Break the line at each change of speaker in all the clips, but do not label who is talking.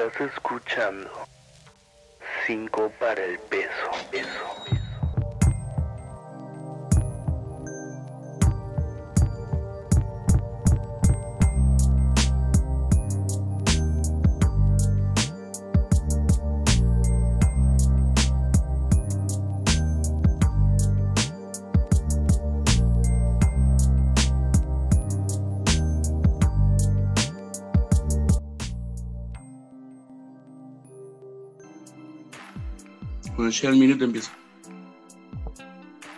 Estás escuchando 5 para el peso. peso.
Cuando llega el minuto empiezo.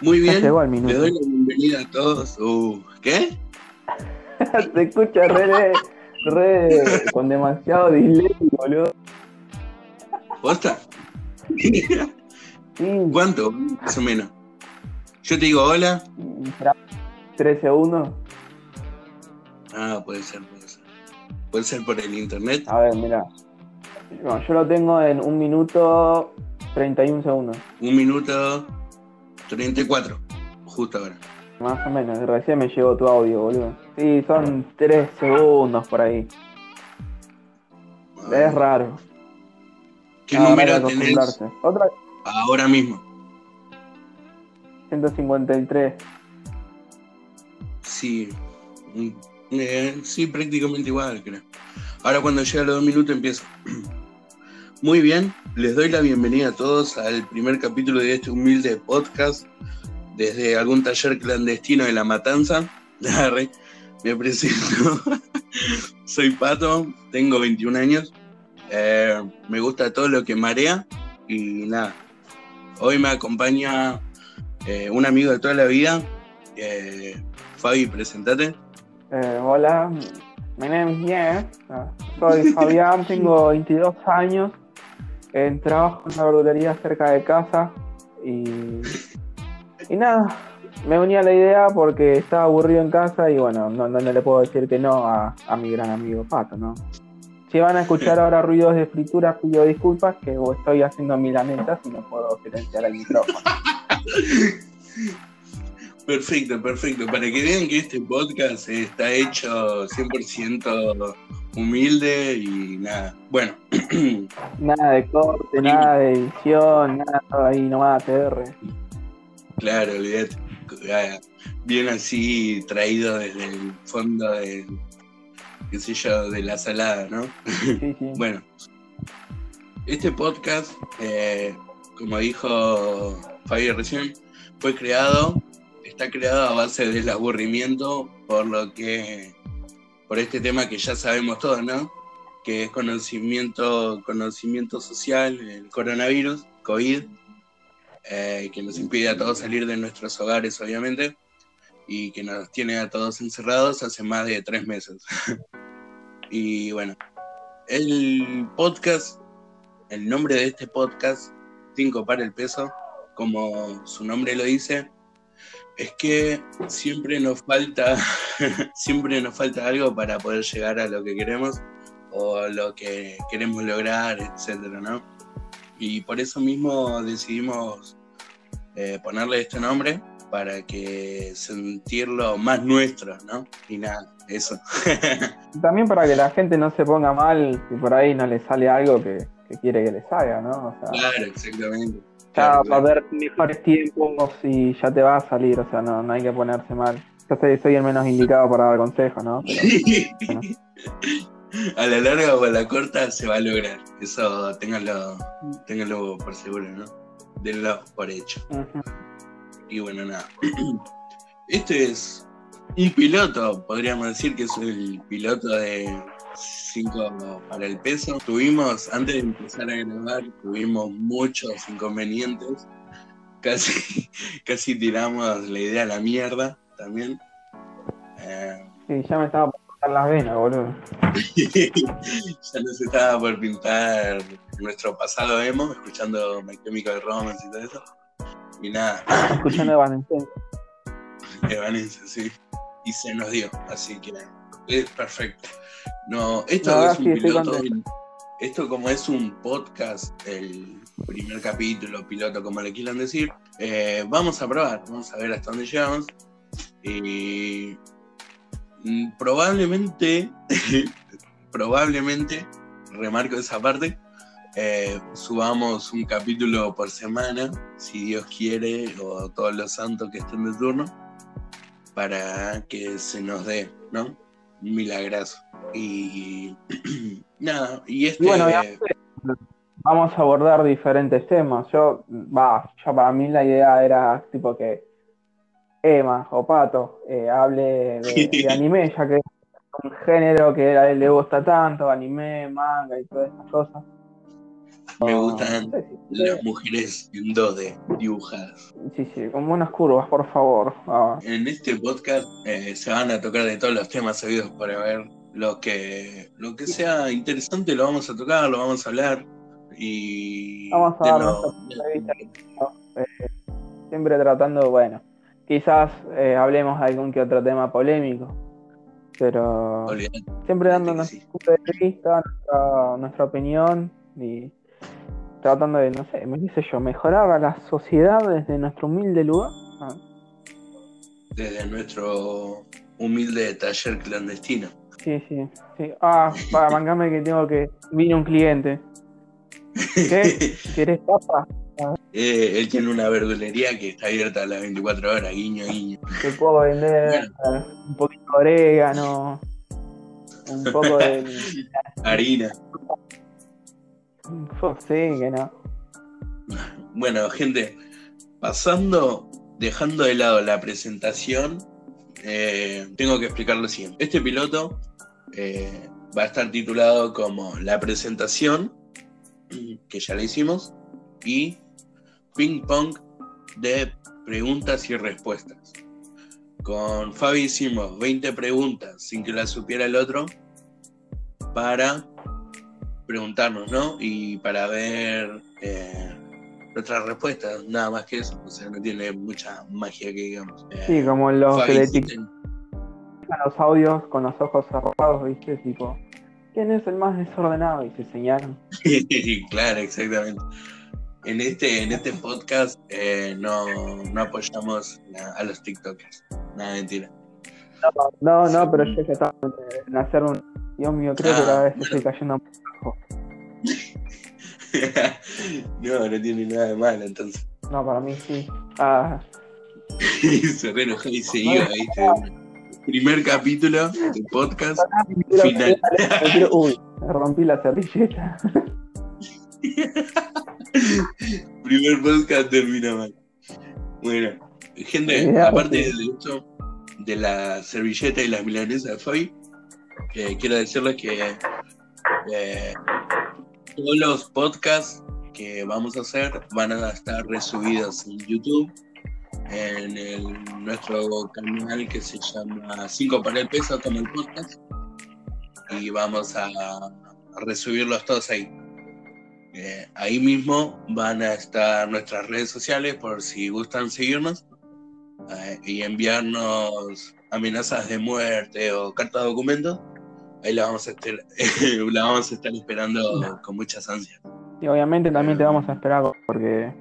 Muy bien, le doy la bienvenida a todos. Uh, ¿Qué?
Se escucha re, re con demasiado delay, boludo.
¿Posta?
Sí,
¿Cuánto? Más o menos. Yo te digo hola.
tres segundos.
Ah, puede ser, puede ser. Puede ser por el internet.
A ver, mira. No, yo lo tengo en un minuto 31 segundos.
Un minuto 34. Justo ahora.
Más o menos. Recién me llegó tu audio, boludo. Sí, son tres segundos por ahí. Es raro.
¿Qué número tenés.
Otra,
ahora mismo?
153.
Sí. Eh, sí, prácticamente igual, creo. Ahora cuando llega los dos minutos empiezo. Muy bien, les doy la bienvenida a todos al primer capítulo de este humilde podcast desde algún taller clandestino de La Matanza. Me presento. Soy Pato, tengo 21 años. Eh, me gusta todo lo que marea y nada. Hoy me acompaña eh, un amigo de toda la vida. Eh, Fabi, presentate.
Hola, is Yes. Ah, Soy Fabián, tengo 22 años. Eh, trabajo en una verdulería cerca de casa. Y, y nada, me uní a la idea porque estaba aburrido en casa y bueno, no, no, no le puedo decir que no a, a mi gran amigo Pato, ¿no? Si van a escuchar ahora ruidos de fritura, pido disculpas que estoy haciendo milanesas y no puedo silenciar el micrófono.
Perfecto, perfecto. Para que vean que este podcast está hecho 100% humilde y nada. Bueno,
Nada de corte, nada de edición, nada ahí nomás TR.
claro, olvidate. Ah, Bien así traído desde el fondo de, qué sé yo, de la salada, ¿no?
Sí, sí.
Bueno, este podcast, eh, como dijo Fabio recién, fue creado, está creado a base del aburrimiento, por lo que, por este tema que ya sabemos todos, ¿no? Que es conocimiento, conocimiento social, el coronavirus, COVID, eh, que nos impide a todos salir de nuestros hogares, obviamente, y que nos tiene a todos encerrados hace más de tres meses. y bueno, el podcast, el nombre de este podcast, 5 para el peso, como su nombre lo dice, es que siempre nos falta, siempre nos falta algo para poder llegar a lo que queremos o lo que queremos lograr, etcétera, ¿no? Y por eso mismo decidimos eh, ponerle este nombre para que sentirlo más nuestro, ¿no? Y nada, eso.
También para que la gente no se ponga mal si por ahí no le sale algo que, que quiere que le salga, ¿no? O sea,
claro, exactamente.
Ya
Claro,
va a haber mejores tiempos y ya te va a salir, o sea, no, no hay que ponerse mal. Yo soy, soy el menos indicado para dar consejos, ¿no? Pero,
a la larga o a la corta se va a lograr. Eso ténganlo, ténganlo por seguro, ¿no? Denlo por hecho. Y bueno, nada. Este es un piloto, podríamos decir que es el piloto de 5 para el peso. Tuvimos, antes de empezar a grabar, tuvimos muchos inconvenientes. Casi, casi tiramos la idea a la mierda también. Eh,
Sí, ya me estaba por cortar las venas, boludo.
ya nos estaba por pintar nuestro pasado emo, escuchando My Chemical Romance y todo eso. Y nada,
Escuchando Evanescence.
Evanescence, sí. Y se nos dio, así que es perfecto. No, esto es un
sí,
piloto. Esto como es un podcast, el primer capítulo, piloto, como le quieran decir, eh, vamos a probar, vamos a ver hasta dónde llegamos. Y mm, probablemente, probablemente remarco esa parte. Eh, subamos un capítulo por semana, si Dios quiere, o todos los santos que estén de turno, para que se nos dé, ¿no? Un milagrazo. Y nada, y este.
Y bueno, vamos a abordar diferentes temas. Yo, va, ya para mí la idea era tipo que Emma o Pato eh, hable de, de anime, ya que es un género que a él le gusta tanto, anime, manga y todas esas cosas.
me
No,
gustan
no sé si-
las mujeres en 2D dibujadas.
Sí, sí, con buenas curvas, por favor. Ah,
En este podcast eh, se van a tocar de todos los temas sabidos para ver lo que, lo que sea interesante, lo vamos a tocar, lo vamos a hablar. Y
Vamos a dar
lo-
vista. siempre tratando, bueno, quizás eh, hablemos de algún que otro tema polémico, pero siempre dando nuestro
sí.
punto de vista, nuestra, nuestra opinión y tratando de, no sé, qué sé yo, mejorar a la sociedad desde nuestro humilde lugar. Ah,
desde nuestro humilde taller clandestino.
Sí, sí, sí. Ah, para mancame que tengo que. Vino un cliente. ¿Qué? ¿Querés papa?
Eh, él tiene una verdulería que está abierta a las 24 horas, guiño, guiño.
Te puedo vender un poquito de orégano, un poco de.
Harina.
Sí, que no.
Bueno, gente, pasando, dejando de lado la presentación, eh, tengo que explicar lo siguiente. Este piloto eh, va a estar titulado como La presentación, que ya le hicimos, y ping pong de preguntas y respuestas. Con Fabi hicimos 20 preguntas sin que las supiera el otro para preguntarnos, ¿no? Y para ver eh, nuestras respuestas, nada más que eso. O sea, no tiene mucha magia que digamos. Eh,
Sí, como los
Fabi,
que le
sí
los audios con los ojos cerrados, ¿viste? Tipo, ¿quién es el más desordenado? Y se señalan.
claro, exactamente. En este, en este podcast eh, no, no apoyamos a, los TikTokers. Nada, mentira.
No, no, pero yo ya estaba en hacer un. Dios mío, creo que
Ah,
cada vez
bueno.
estoy cayendo bajo.
no, no tiene nada de malo, entonces.
No, para mí sí. Ah,
se re y se iba, ¿viste? Primer capítulo de podcast.
quiero-
Final.
uy, rompí la servilleta.
Primer podcast termina mal. Bueno, gente,
Mirá,
aparte
sí.
de esto, de la servilleta y las milanesas de Fabi, eh, quiero decirles que eh, todos los podcasts que vamos a hacer van a estar resubidos en YouTube, en el- nuestro canal que se llama 5 para el peso como el podcast, y vamos a, a resubirlos todos ahí. Eh, ahí mismo van a estar nuestras redes sociales por si gustan seguirnos eh, y enviarnos amenazas de muerte o cartas de documentos. Ahí la vamos a estar, la vamos a estar esperando con muchas ansias.
Y obviamente también te vamos a esperar porque.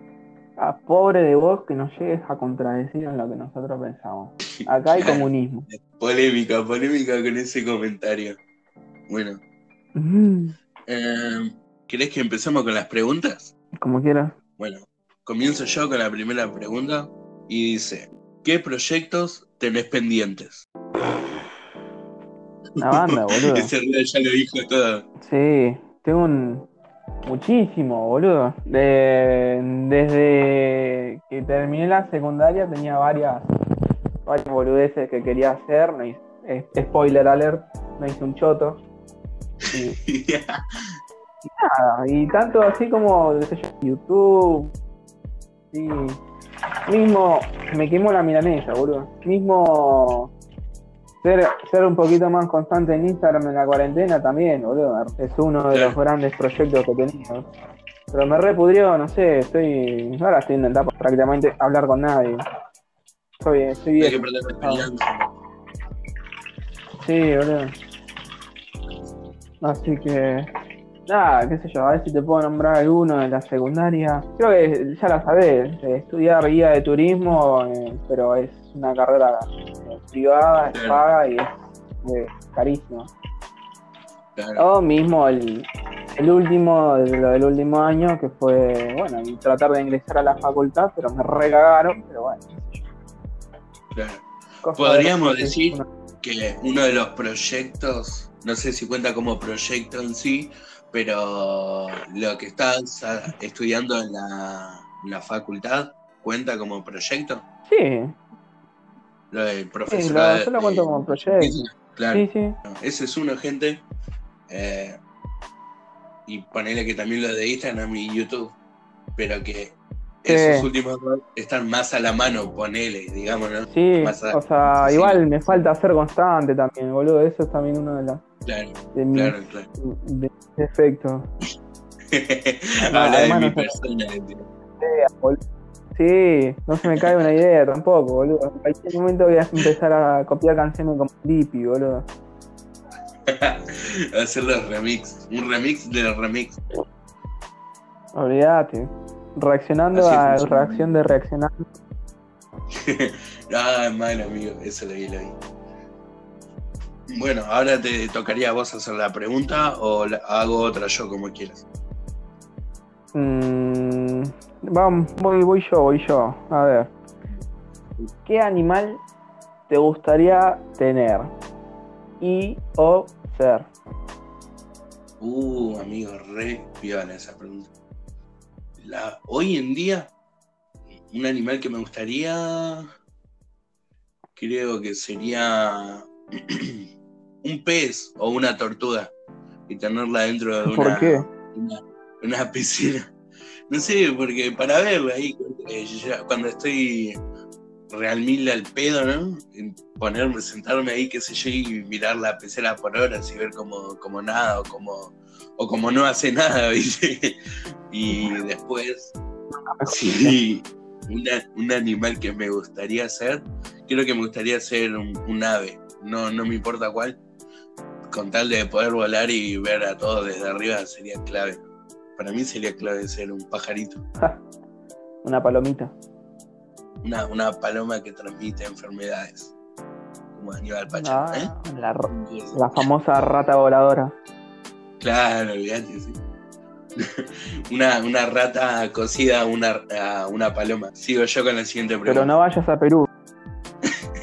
Ah, pobre de vos que nos llegues a contradecir en lo que nosotros pensamos. Acá hay comunismo.
Polémica, polémica con ese comentario. Bueno,
Mm,
eh, ¿querés que empecemos con las preguntas?
Como quieras.
Bueno, comienzo yo con la primera pregunta y dice, ¿qué proyectos tenés pendientes?
Una banda, boludo.
Ese ya lo dijo todo.
Sí, tengo un. Muchísimo, boludo. De- desde que terminé la secundaria tenía varias, varias boludeces que quería hacer. No hice- spoiler alert, no hice un choto. Y nada, y tanto así como YouTube. Sí. Mismo me quemó la milanesa, boludo. Mismo ser, ser un poquito más constante en Instagram en la cuarentena también, boludo. Es uno de los grandes proyectos que tenía. Pero me repudrió, no sé, estoy. Ahora estoy en etapa prácticamente hablar con nadie. Soy, estoy
Hay que perder la.
Sí, boludo. Así que. Nada, qué sé yo, a ver si te puedo nombrar alguno de la secundaria. Creo que ya la sabés, eh, estudiar guía de turismo, eh, pero es una carrera privada, es paga y es eh, carísima.
Claro.
O mismo el, el último, lo del último año, que fue, bueno, tratar de ingresar a la facultad, pero me recagaron, pero bueno.
Claro. Podríamos
de-
decir que uno de los proyectos, no sé si cuenta como proyecto en sí, pero lo que estás estudiando en la, en la facultad cuenta como proyecto.
Sí,
Lo del
sí,
profesorado.
lo, yo lo cuento como proyecto.
Claro.
Sí, sí.
Ese es uno, gente. Eh, y ponele que también lo de Instagram y YouTube. Pero que
Sí.
esos últimos dos están más a la mano, ponele, digamos, ¿no?
Sí,
Más a-
o sea,
sí.
igual me falta ser constante también, boludo. Eso es también uno de, los
Claro,
de mis
claro, claro.
de defectos.
Habla de mi persona. tío.
Sí, no se me cae una idea tampoco, boludo. En cualquier momento voy a empezar a copiar canciones como Dippy, boludo.
Hacer los remix. Un remix del remix.
Olvídate. Reaccionando
Así
a
funciona.
reacción de reaccionar.
ah, malo, amigo. Eso lo vi, lo vi. Bueno, ahora te tocaría a vos hacer la pregunta o la- hago otra yo como quieras.
Mm, vamos, voy, voy yo, voy yo. A ver. ¿Qué animal te gustaría tener? Y o ser.
Uh, amigo, re piola esa pregunta. La, hoy en día, un animal que me gustaría, creo que sería un pez o una tortuga y tenerla dentro de una,
¿Por qué?
una, una piscina. No sé, porque para verlo ahí, eh, ya cuando estoy real mil al pedo, ¿no? En Ponerme, sentarme ahí, qué sé yo, y mirar la pecera por horas y ver como, como nada o como, o como no hace nada, ¿viste? Y después, sí, una- un animal que me gustaría ser, creo que me gustaría ser un, un ave, no, no me importa cuál, con tal de poder volar y ver a todos desde arriba sería clave. Para mí sería clave ser un pajarito,
Una palomita.
una, una paloma que transmite enfermedades, como Aníbal Pacha,
Ah,
¿eh?
la, la famosa rata voladora.
Claro, olvídate, sí. una, una rata cocida a una, a una paloma. Sigo yo con la siguiente pregunta.
Pero no vayas a Perú.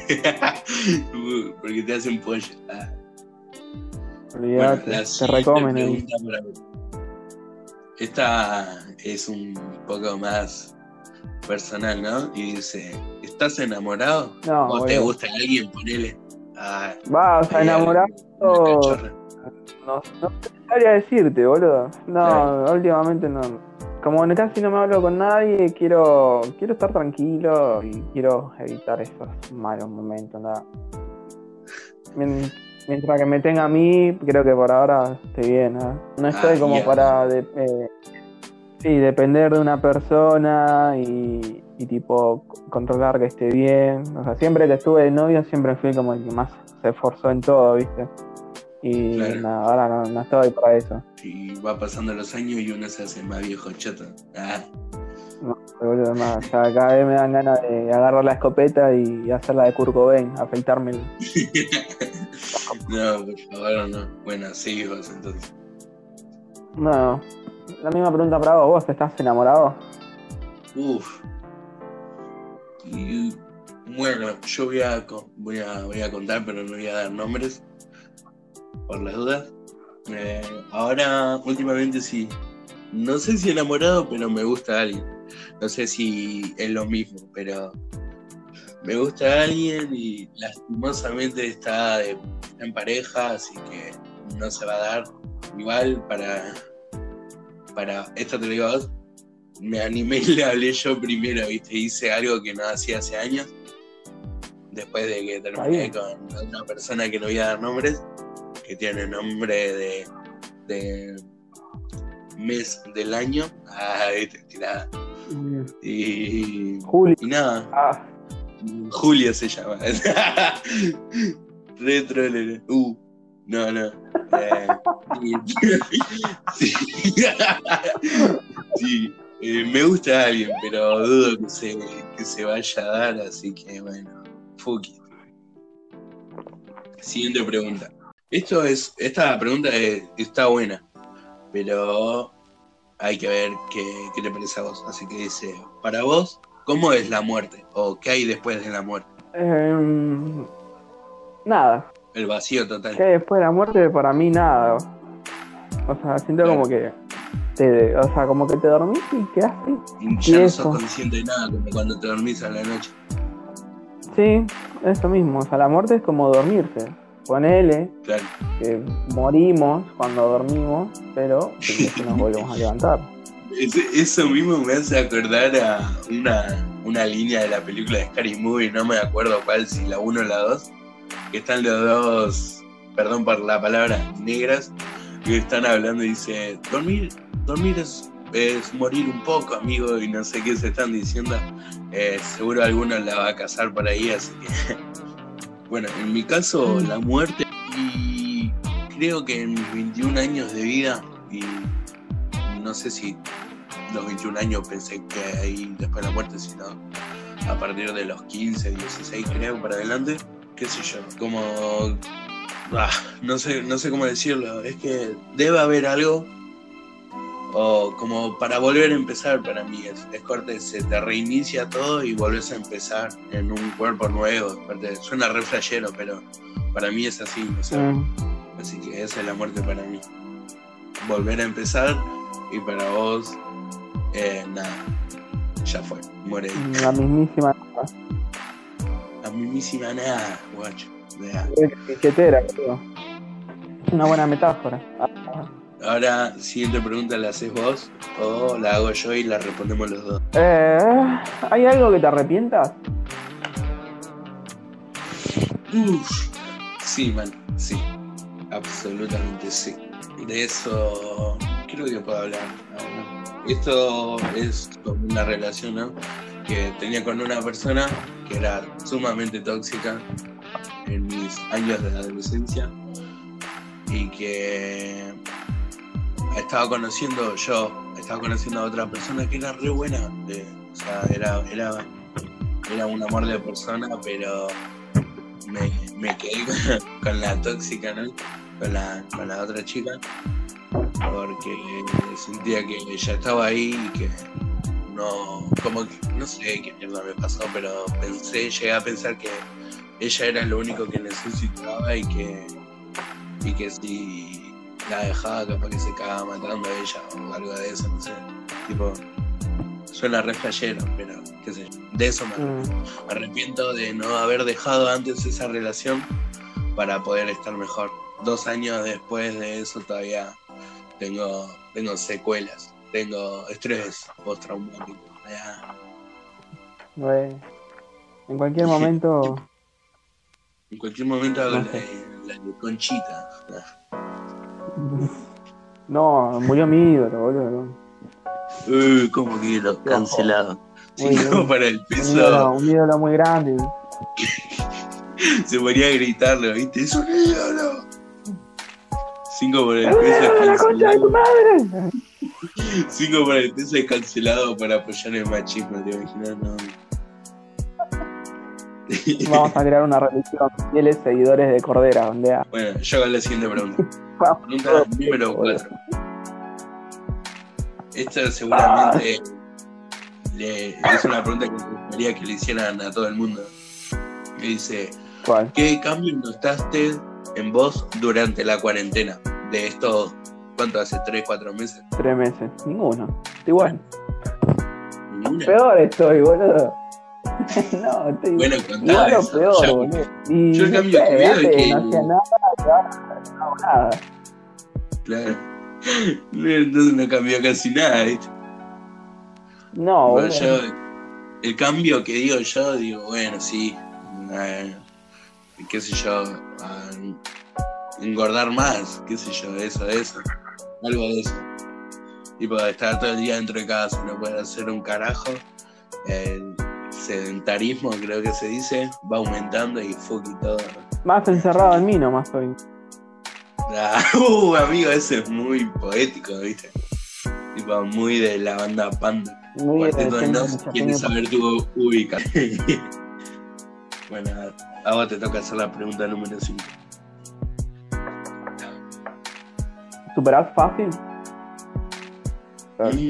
Porque te hacen pollo. Ah.
Olvídate,
Bueno,
te recomen
Esta es un poco más personal, ¿no? Y dice, ¿estás enamorado?
No,
¿O te gusta alguien? Ponele.
Vas a enamorar.
alguien, una cachorra.
No, no sabría decirte, boludo. No,
Claro.
últimamente no. Como casi no me hablo con nadie, quiero quiero estar tranquilo y quiero evitar esos malos momentos. nada. Mien- Mientras que me tenga a mí, creo que por ahora estoy bien. ¿no? No estoy
Ah,
como
bien.
para de- eh, sí, depender de una persona y, y tipo controlar que esté bien. O sea, siempre que estuve de novio, siempre fui como el que más se esforzó en todo, ¿viste? Y
Claro.
nada, ahora no, no estoy para eso.
Y va pasando los años y uno se hace más viejo choto. Ah.
Boludo, más, ya cada vez me dan ganas de agarrar la escopeta y hacerla de Kurt Cobain, afeitarme.
no, por favor, no. Bueno, sí, vos entonces.
No, la misma pregunta para vos, ¿vos estás enamorado?
Uf. Y bueno, yo voy a, voy a, voy a contar, pero no voy a dar nombres. Por las dudas. Eh, ahora, últimamente sí. No sé si enamorado, pero me gusta alguien. No sé si es lo mismo, pero me gusta alguien y lastimosamente está de- en pareja, así que no se va a dar. Igual para, para esto te lo digo a vos, me animé y le hablé yo primero, ¿viste? Hice algo que no hacía hace años. Después de que terminé con una persona que no voy a dar nombres, que tiene nombre de, de mes del año. Ah, viste, tirada. Y, y nada,
Ah,
Julio se llama. Retro. Uh, no, no. Eh, sí. Eh, me gusta alguien, pero dudo que se, que se vaya a dar, así que bueno, fuck it. Siguiente pregunta. Esto es, esta pregunta es- está buena. pero hay que ver qué, qué te parece a vos. Así que dice, para vos, ¿cómo es la muerte? ¿O qué hay después de la muerte?
Em, nada.
El vacío total.
¿Qué hay después de la muerte? Para mí nada. O sea, siento
Claro.
como que te, o sea, como que te dormís y quedaste.
Ya no sos consciente de nada, como cuando te dormís a la noche.
Sí, eso mismo. O sea, la muerte es como dormirse. Ponele
Claro.
que morimos cuando dormimos, pero después nos volvemos a levantar.
Eso mismo me hace acordar a una, una línea de la película de Scary Movie, no me acuerdo cuál, si la 1 o la 2, que están los dos, perdón por la palabra, negras, que están hablando y dice, dormir, dormir es, es morir un poco, amigo, y no sé qué se están diciendo. Eh, seguro alguno la va a cazar por ahí, así que... Bueno, en mi caso, la muerte, y creo que en mis 21 años de vida, y no sé si los 21 años pensé que ahí después de la muerte, sino a partir de los 15, 16 creo, para adelante, qué sé yo, como... ah, no, sé, no sé cómo decirlo, es que debe haber algo, o como para volver a empezar para mí, es, es corte, se te reinicia todo y volvés a empezar en un cuerpo nuevo, aparte, suena re flashero, pero para mí es así, o sea,
Mm.
Así que esa es la muerte para mí. Volver a empezar y para vos, eh, nada, ya fue, muere.
La mismísima
La mismísima nada, guacho. Nada.
billetera, creo. Es una buena metáfora. Ah,
Ahora, siguiente pregunta, ¿la haces vos o la hago yo y la respondemos los dos?
Eh, ¿Hay algo que te arrepientas?
Uf, sí, man, sí, absolutamente sí. De eso creo que puedo hablar. ahora. Esto es como una relación que tenía con una persona que era sumamente tóxica en mis años de adolescencia y que estaba conociendo yo, estaba conociendo a otra persona que era re buena, o sea, era, era, era un amor de persona, pero me, quedé con la tóxica, ¿no? Con la, con la otra chica, porque sentía que ella estaba ahí y que no, como que, no sé qué mierda me pasó, pero pensé, llegué a pensar que ella era lo único que necesitaba y que, y que si la dejaba capaz que se cagaba matando a ella o algo de eso, no sé. Tipo, suena re flashero, pero qué sé yo. De eso me arrepiento.
Mm,
Me arrepiento de no haber dejado antes esa relación para poder estar mejor. Dos años después de eso todavía tengo, tengo secuelas, tengo estrés postraumático. Ya.
En cualquier momento.
En cualquier momento hago la, de- la de Conchita.
No, murió mi ídolo, boludo.
Uy, ¿cómo? Cancelado. Para el
Un ídolo,
piso.
un ídolo muy grande.
Se ponía a gritarlo, ¿viste? ¡Es un ídolo! Cinco por el peso es
¡Eh, ¡La concha de tu
cancelado.
madre!
Cinco por el peso es cancelado para apoyar el machismo, ¿te imaginas? No.
Vamos a crear una religión. Fieles seguidores de Cordera, donde a-
Bueno, yo hago la siguiente pregunta. Pregunta número 4. Esta seguramente le- es una pregunta que me gustaría que le hicieran a todo el mundo. Me dice,
¿Cuál?
¿qué cambio notaste en vos durante la cuarentena? De estos, ¿cuánto hace? ¿Tres, cuatro meses?
Tres meses. Ninguno. Estoy igual.
Ninguna.
Peor estoy, boludo. no, estoy
Bueno,
igual
eso,
peor,
ya.
boludo. Y
Yo el
no
cambio que veo es que-
no hacía nada, no hago nada.
Claro. Entonces no cambió casi nada, ¿viste?
No,
Bueno, yo, el cambio que digo yo, digo, bueno, sí, qué sé yo, a engordar más, qué sé yo, eso, eso, algo de eso. Tipo, estar todo el día dentro de casa, no poder hacer un carajo. El sedentarismo, creo que se dice, va aumentando y fuck y todo.
Más encerrado en mí nomás estoy.
Ah, uh, amigo, ese es muy poético, ¿viste? Tipo, muy de la banda Panda.
Muy
Cuarteto de Nos
mucha
quiere
gente.
saber tu ubicación. bueno, a vos te toca hacer la pregunta número 5.
¿Superás fácil?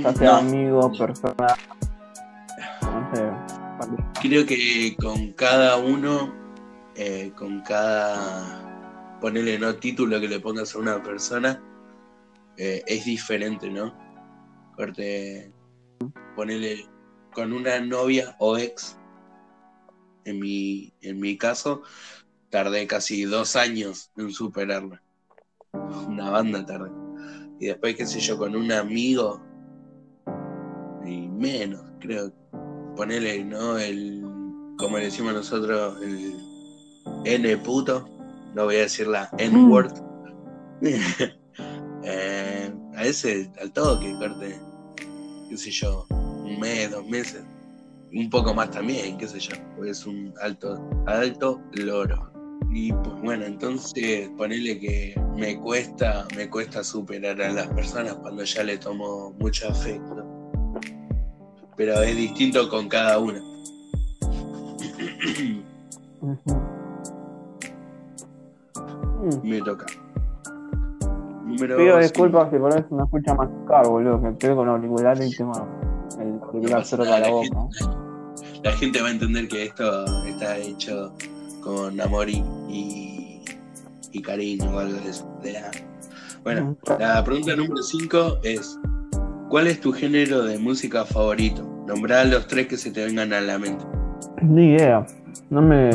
Ya sea amigo, persona. No sé.
Creo que con cada uno, eh, con cada, ponerle no título que le pongas a una persona, eh, es diferente, ¿no? Corte, ponerle con una novia o ex, en mi, en mi caso, tardé casi dos años en superarla. Una banda tardé. Y después, qué sé yo, con un amigo, y menos, creo. Ponele, ¿no? El, como le decimos nosotros, el N puto. No voy a decir la N-word. eh, a ese, al toque, corte. Qué sé yo, un mes, dos meses. Un poco más también, qué sé yo. Es un alto, alto loro. Y pues bueno, entonces ponele que me cuesta, me cuesta superar a las personas cuando ya le tomo mucho afecto. Pero es distinto con cada una. me toca.
Número Pido disculpas si por eso no escucha más caro, boludo, que estoy con auriculares y tengo el auricular cerca de la boca.
la gente va a entender que esto está hecho con amor y, y, cariño o algo de eso. Bueno, la pregunta número 5 es: ¿Cuál es tu género de música favorito? Nombrá los tres que se te vengan a la mente.
Ni idea. No me.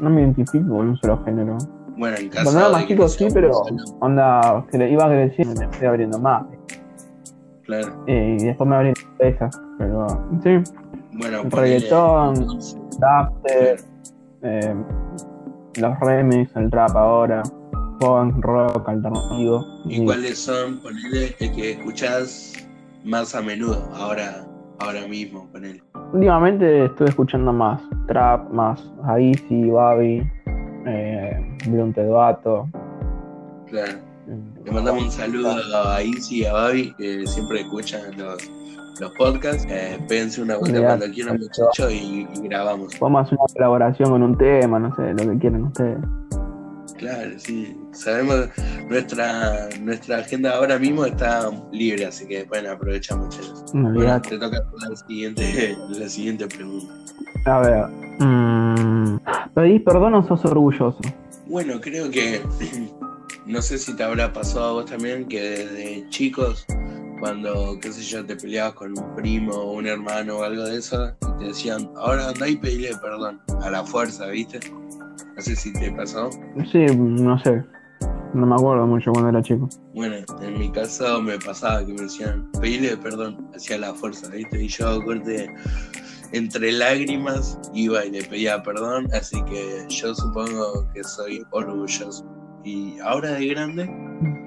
No me identifico con un solo género.
Bueno, en caso
Cuando era más chico sí, pero onda, que iba creciendo me fui abriendo más.
Claro.
y después me abrí esas, pero sí.
Bueno,
reggaetón, dubstep, eh, los remix, el rap ahora, punk, rock, alternativo.
¿Y, cuáles son, ponele, el que escuchás más a menudo, ahora, ahora mismo, ponele?
Últimamente estoy escuchando más trap, más Aisi, Babi, eh, Blunt
Eduato. Claro. Le mandamos un saludo a Isi y a Babi, que siempre escuchan los, los podcasts. Eh, una vuelta cuando quieran, muchachos, y, y, grabamos.
Vamos a hacer una colaboración con un tema, no sé, lo que quieran ustedes.
Claro, sí. Sabemos, nuestra nuestra agenda ahora mismo está libre, así que bueno, aprovecha mucho. bueno, te toca la siguiente, la siguiente pregunta.
A ver. Mmm, ¿Pedís perdón o sos orgulloso?
Bueno, creo que. No sé si te habrá pasado a vos también que desde chicos cuando, qué sé yo, te peleabas con un primo o un hermano o algo de eso, y te decían, ahora anda y pedile perdón, a la fuerza, ¿viste? No sé si te pasó.
Sí, no sé. No me acuerdo mucho cuando era chico.
Bueno, en mi caso me pasaba que me decían, pedile perdón, hacia la fuerza, ¿viste? Y yo, corte, entre lágrimas, iba y le pedía perdón, así que yo supongo que soy orgulloso. Y ahora de grande,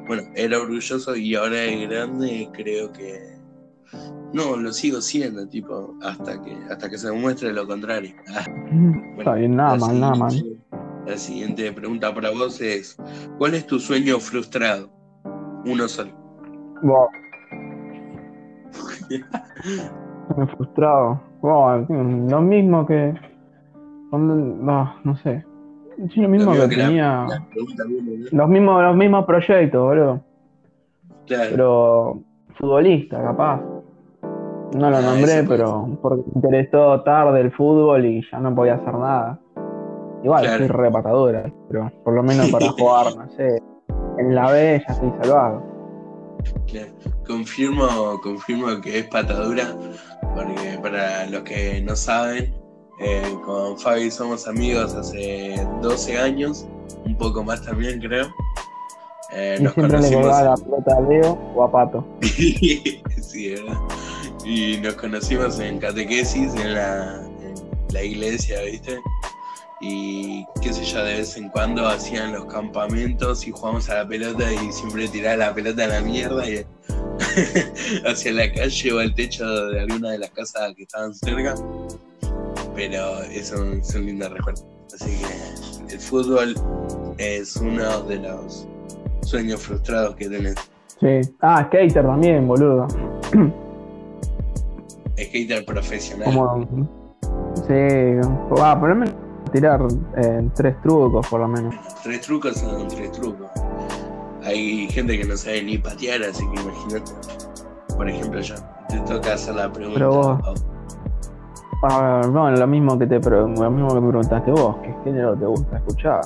bueno, era orgulloso y ahora de grande creo que no, lo sigo siendo, tipo, hasta que hasta que se demuestre lo contrario.
Está bien, nada mal, nada mal.
La siguiente pregunta para vos es, ¿cuál es tu sueño frustrado? Uno solo.
Wow. frustrado. Wow, lo mismo que... No, no sé. Sí, lo mismo que, tenía. los, mismos, los mismos proyectos, boludo.
Claro.
Pero futbolista, capaz. No lo ah, nombré, pero porque me interesó tarde el fútbol y ya no podía hacer nada. Igual soy repatadora, pero por lo menos para jugar, no sé, en la B ya estoy salvado.
Confirmo, confirmo que es patadura, porque para los que no saben, eh, con Fabi somos amigos hace 12 años, un poco más también creo.
Eh, nos siempre conocimos... le la pelota a Leo o a Pato.
sí, ¿verdad? Y nos conocimos en catequesis, en la, en la iglesia, ¿viste? y qué sé yo, de vez en cuando hacían los campamentos y jugábamos a la pelota y siempre tiraba la pelota a la mierda y hacia la calle o al techo de alguna de las casas que estaban cerca. Pero es un lindo recuerdo. Así que el fútbol es uno de los sueños frustrados que tenés.
Sí. Ah, skater también, boludo.
Skater profesional.
Sí, ah, por tirar eh, tres trucos por lo menos.
Tres trucos son tres trucos. Hay gente que no sabe ni patear, así que imagínate. por ejemplo, yo te toca hacer la pregunta.
Pero vos- Bueno, lo mismo que te lo mismo que me preguntaste vos, ¿qué género te gusta escuchar?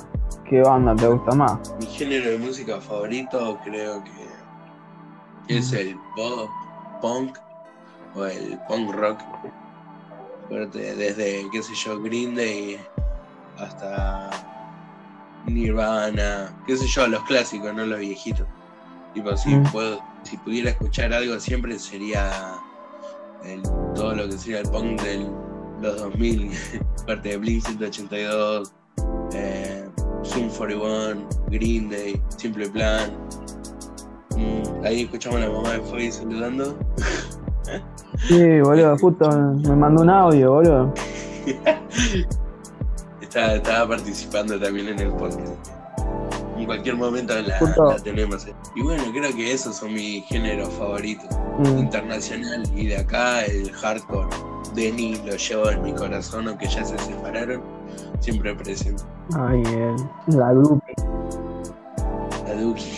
¿Qué banda te gusta más?
Mi género de música favorito creo que es el pop, punk o el punk rock. Desde, qué sé yo, Green Day hasta Nirvana, qué sé yo, los clásicos, no los viejitos. Tipo, si,
Mm.
puedo, si pudiera escuchar algo siempre sería el- todo lo que sería el punk de los 2000, parte de Blink 182, eh, Zoom 41, Green Day, Simple Plan. Mm, ahí escuchamos a la mamá de Fabi saludando.
Sí, boludo, justo me mandó un audio, boludo.
Estaba, estaba participando también en el podcast. En cualquier momento la, la tenemos. eh. Y bueno, creo que esos son mis géneros favoritos.
Mm,
Internacional y de acá el hardcore. Denny lo llevo en mi corazón, aunque ya se separaron. Siempre presente.
Ay, el, la groupie.
La Duki.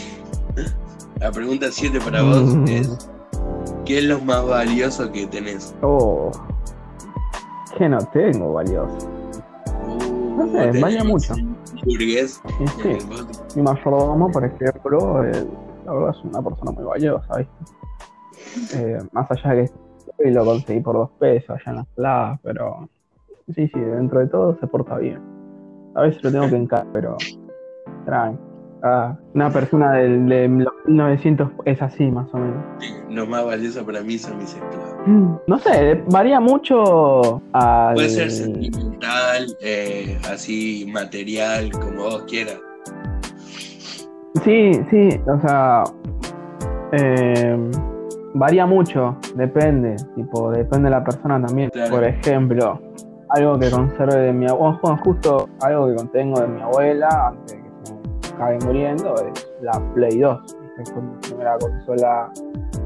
La pregunta 7 para vos
Mm.
es: ¿Qué es lo más valioso que tenés?
Oh, que no tengo, valioso. No sé, vale mucho.
Burgués.
Sí, mi mayordomo, por ejemplo, eh, la verdad es una persona muy valiosa, ¿viste? Eh, más allá de que lo conseguí por dos pesos allá en las plazas, pero sí, sí, dentro de todo se porta bien. A veces lo tengo que encarar, pero tranqui. Una persona del, de los 1900 es así, más o menos.
Lo más valioso para mí son mis esclavos.
Mm, No sé, varía mucho al...
Puede ser sentimental, eh, así material, como vos quieras.
Sí, sí, o sea, eh, varía mucho, depende, tipo, depende de la persona también.
Claro.
Por ejemplo, algo que conserve de mi abuela, bueno, justo algo que contengo de mi abuela antes me acabe muriendo es la Play 2, que fue mi primera consola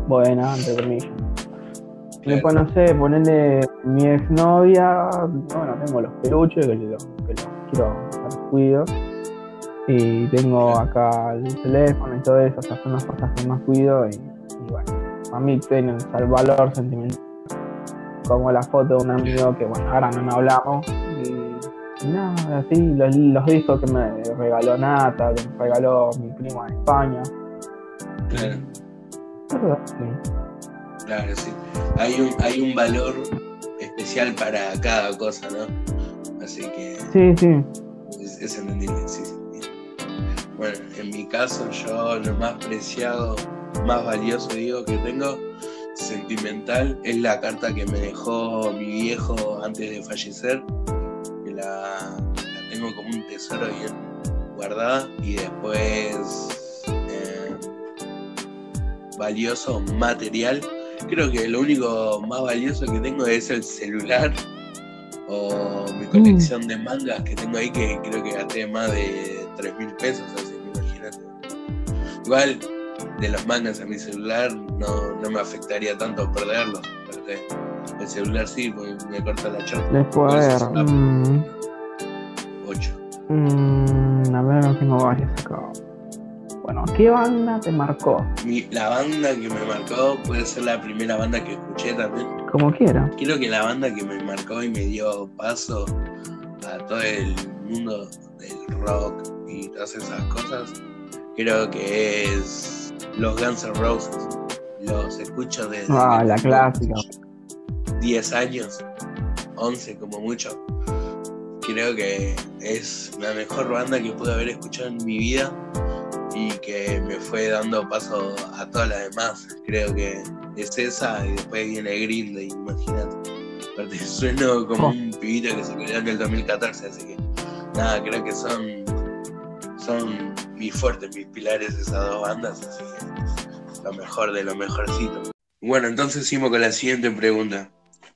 buena, entre comillas. Y Después, no sé, ponerle mi exnovia, bueno, tengo los peluches que los, que los quiero, los cuido. Y tengo acá el teléfono y todo eso, o sea, son las cosas que más cuido y, y bueno, a mí tienen el valor sentimental. Como la foto de un amigo que, bueno, ahora no nos hablamos. Nada, así, los, los discos que me regaló Nata, que me regaló mi primo en España.
Claro,
así.
claro, sí. Hay un, hay un valor especial para cada cosa, ¿no? Así que
Sí, sí.
es, es entendible, sí, sí. Bueno, en mi caso, yo lo más preciado, más valioso, digo, que tengo, sentimental, es la carta que me dejó mi viejo antes de fallecer, la, la tengo como un tesoro bien guardada, y después eh, valioso material. Creo que lo único más valioso que tengo es el celular o mi colección de mangas que tengo ahí que creo que gasté más de 3 mil pesos, así que imagínate. Igual de los mangas a mi celular no, no me afectaría tanto perderlos, porque el celular sí, me corta la chota.
Después, a
Por eso
ver.
es una-
mm,
8.
mm, a ver, no tengo varias acá. Bueno, ¿qué banda te marcó?
la banda que me marcó puede ser la primera banda que escuché también.
Como quiera.
Creo que la banda que me marcó y me dio paso a todo el mundo del rock y todas esas cosas, creo que es los Guns N' Roses. Los escucho desde
Ah, la clásica.
10 años, 11 como mucho. Creo que es la mejor banda que pude haber escuchado en mi vida y que me fue dando paso a todas las demás. Creo que es esa y después viene Day, imagínate. Aparte sueno como
Oh.
un pibito que se creó en el 2014, así que nada, creo que son, son mis fuertes, mis pilares esas dos bandas, así que lo mejor de lo mejorcito. Bueno, entonces seguimos con la siguiente pregunta.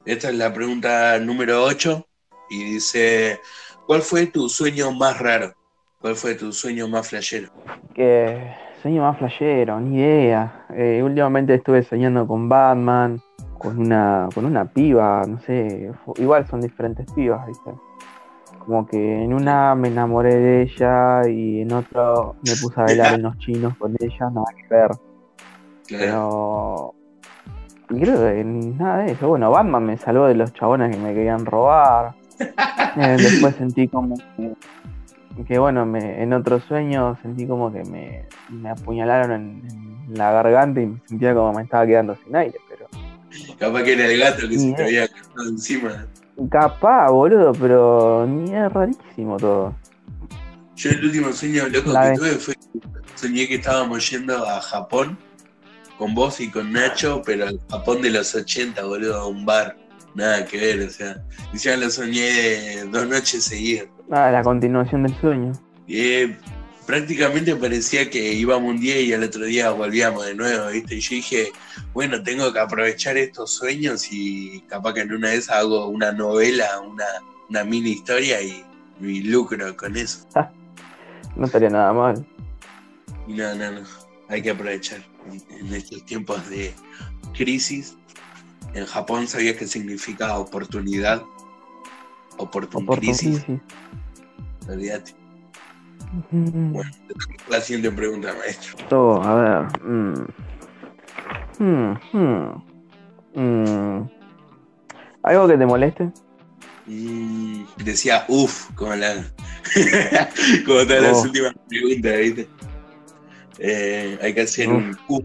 Esta es la pregunta número 8 y dice, ¿cuál fue tu sueño más raro? ¿Cuál fue tu sueño más flashero?
Que sueño más flashero, ni idea. Eh, últimamente estuve soñando con Batman, con una, con una piba, no sé. Igual son diferentes pibas, ¿viste? Como que en una me enamoré de ella y en otro me puse a bailar en los chinos con ella, nada que ver.
Claro,
Y creo que nada de eso. Bueno, Batman me salvó de los chabones que me querían robar. Eh, después sentí como que, que, bueno, me, en otro sueño sentí como que me, me apuñalaron en, en la garganta y me sentía como me estaba quedando sin aire, pero
Capaz que era el gato que se te había quedado encima.
capaz, boludo, pero ni es rarísimo todo.
Yo el último sueño loco
La
que
vez.
tuve fue soñé que estábamos yendo a Japón con vos y con Nacho, pero al Japón de los 80, boludo, a un bar. Nada que ver, o sea, y ya lo soñé dos noches seguidas.
Ah, la continuación del sueño.
Y eh, prácticamente parecía que íbamos un día y al otro día volvíamos de nuevo, ¿viste? Y yo dije, bueno, tengo que aprovechar estos sueños y capaz que en una de esas hago una novela, una, una mini historia y, y lucro con eso.
No estaría nada mal.
Y no, no, no, hay que aprovechar en, en estos tiempos de crisis. En Japón sabías qué significa oportunidad. Oportun crisis. Bueno, la siguiente pregunta, maestro.
Todo, a ver. mm. Mm, mm, mm. ¿Algo que te moleste?
Mm, decía uff, como la como todas las
Oh.
últimas preguntas, ¿viste? Eh, hay que hacer un uff,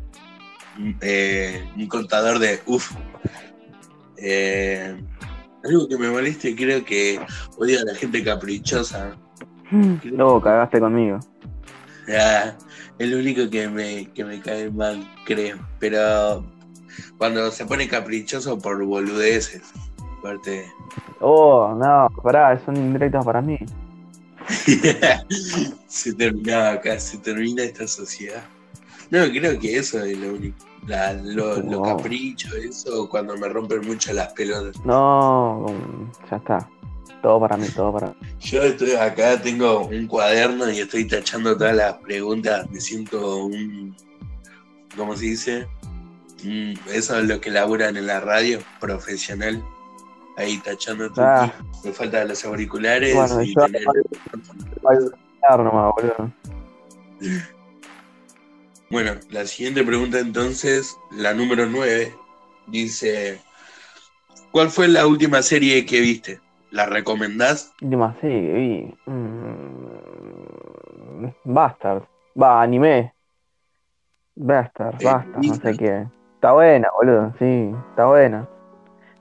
un, eh, un contador de uff. Eh, algo que me moleste, creo que odio a la gente caprichosa.
No, cagaste conmigo.
Ah, es lo único que me, que me cae mal, creo. Pero cuando se pone caprichoso por boludeces, aparte.
Oh, no, pará, son indirectas para mí.
se terminaba acá, se termina esta sociedad. No, creo que eso es lo único. La- lo, lo
Wow.
capricho, eso cuando me rompen mucho las pelotas.
No, ya está. Todo para mí, todo para mí.
Yo estoy acá, tengo un cuaderno y estoy tachando todas las preguntas. Me siento un. ¿Cómo se dice? Mm, eso es lo que laburan en la radio, profesional. Ahí tachando todo.
Ah.
Me faltan los auriculares
Bueno,
y tener.
Nomás, boludo.
Bueno, la siguiente pregunta entonces, la número 9, dice, ¿cuál fue la última serie que viste? ¿La recomendás?
Última serie que vi. Mm, Bastard. Va, anime. Bastard,
Eh,
Bastard, no sé qué. Está buena, boludo, sí, está buena.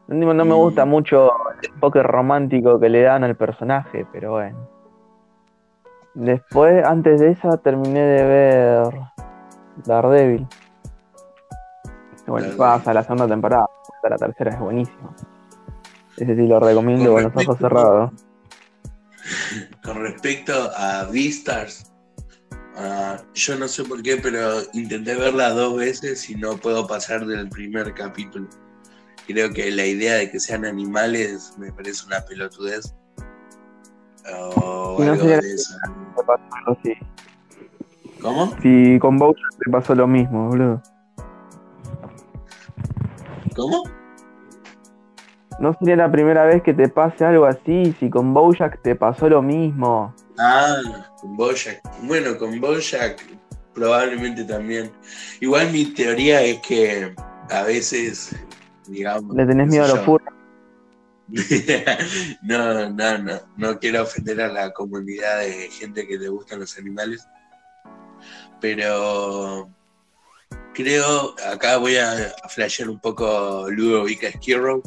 No, no me
Mm.
gusta mucho el enfoque romántico que le dan al personaje, pero bueno. Después, antes de esa, terminé de ver Daredevil. Bueno, pasa la segunda temporada, hasta la tercera es buenísimo. Ese sí lo recomiendo
Con
con los ojos
respecto-
cerrados.
Con respecto a Beastars, ah, yo no sé por qué, pero intenté verla dos veces y no puedo pasar del primer capítulo. Creo que la idea de que sean animales me parece una pelotudez. O
no
algo de eso.
Así.
¿Cómo?
Si con Bojack te pasó lo mismo, boludo.
¿Cómo?
No sería la primera vez que te pase algo así, si con Bojack te pasó lo mismo.
Ah, con Bojack. Bueno, con Bojack probablemente también. Igual mi teoría es que a veces, digamos...
Le tenés miedo a los furros.
no, no, no. No quiero ofender a la comunidad de gente que le gustan los animales. Pero creo, acá voy a flashear un poco Ludovica Skirrow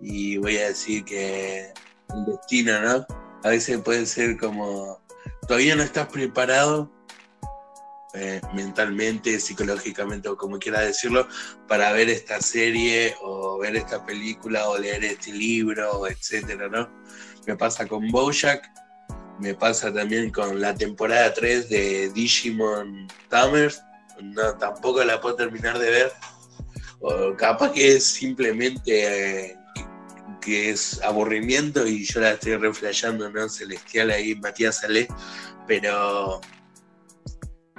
y voy a decir que el destino, ¿no? A veces puede ser como, todavía no estás preparado eh, mentalmente, psicológicamente o como quiera decirlo, para ver esta serie o ver esta película o leer este libro, etcétera, ¿no? Me pasa con Bojack, me pasa también con la temporada 3 de Digimon Tamers, no, tampoco la puedo terminar de ver. O capaz que es simplemente eh, que, es aburrimiento y yo la estoy reflejando, ¿no? Celestial ahí, Matías Salé, pero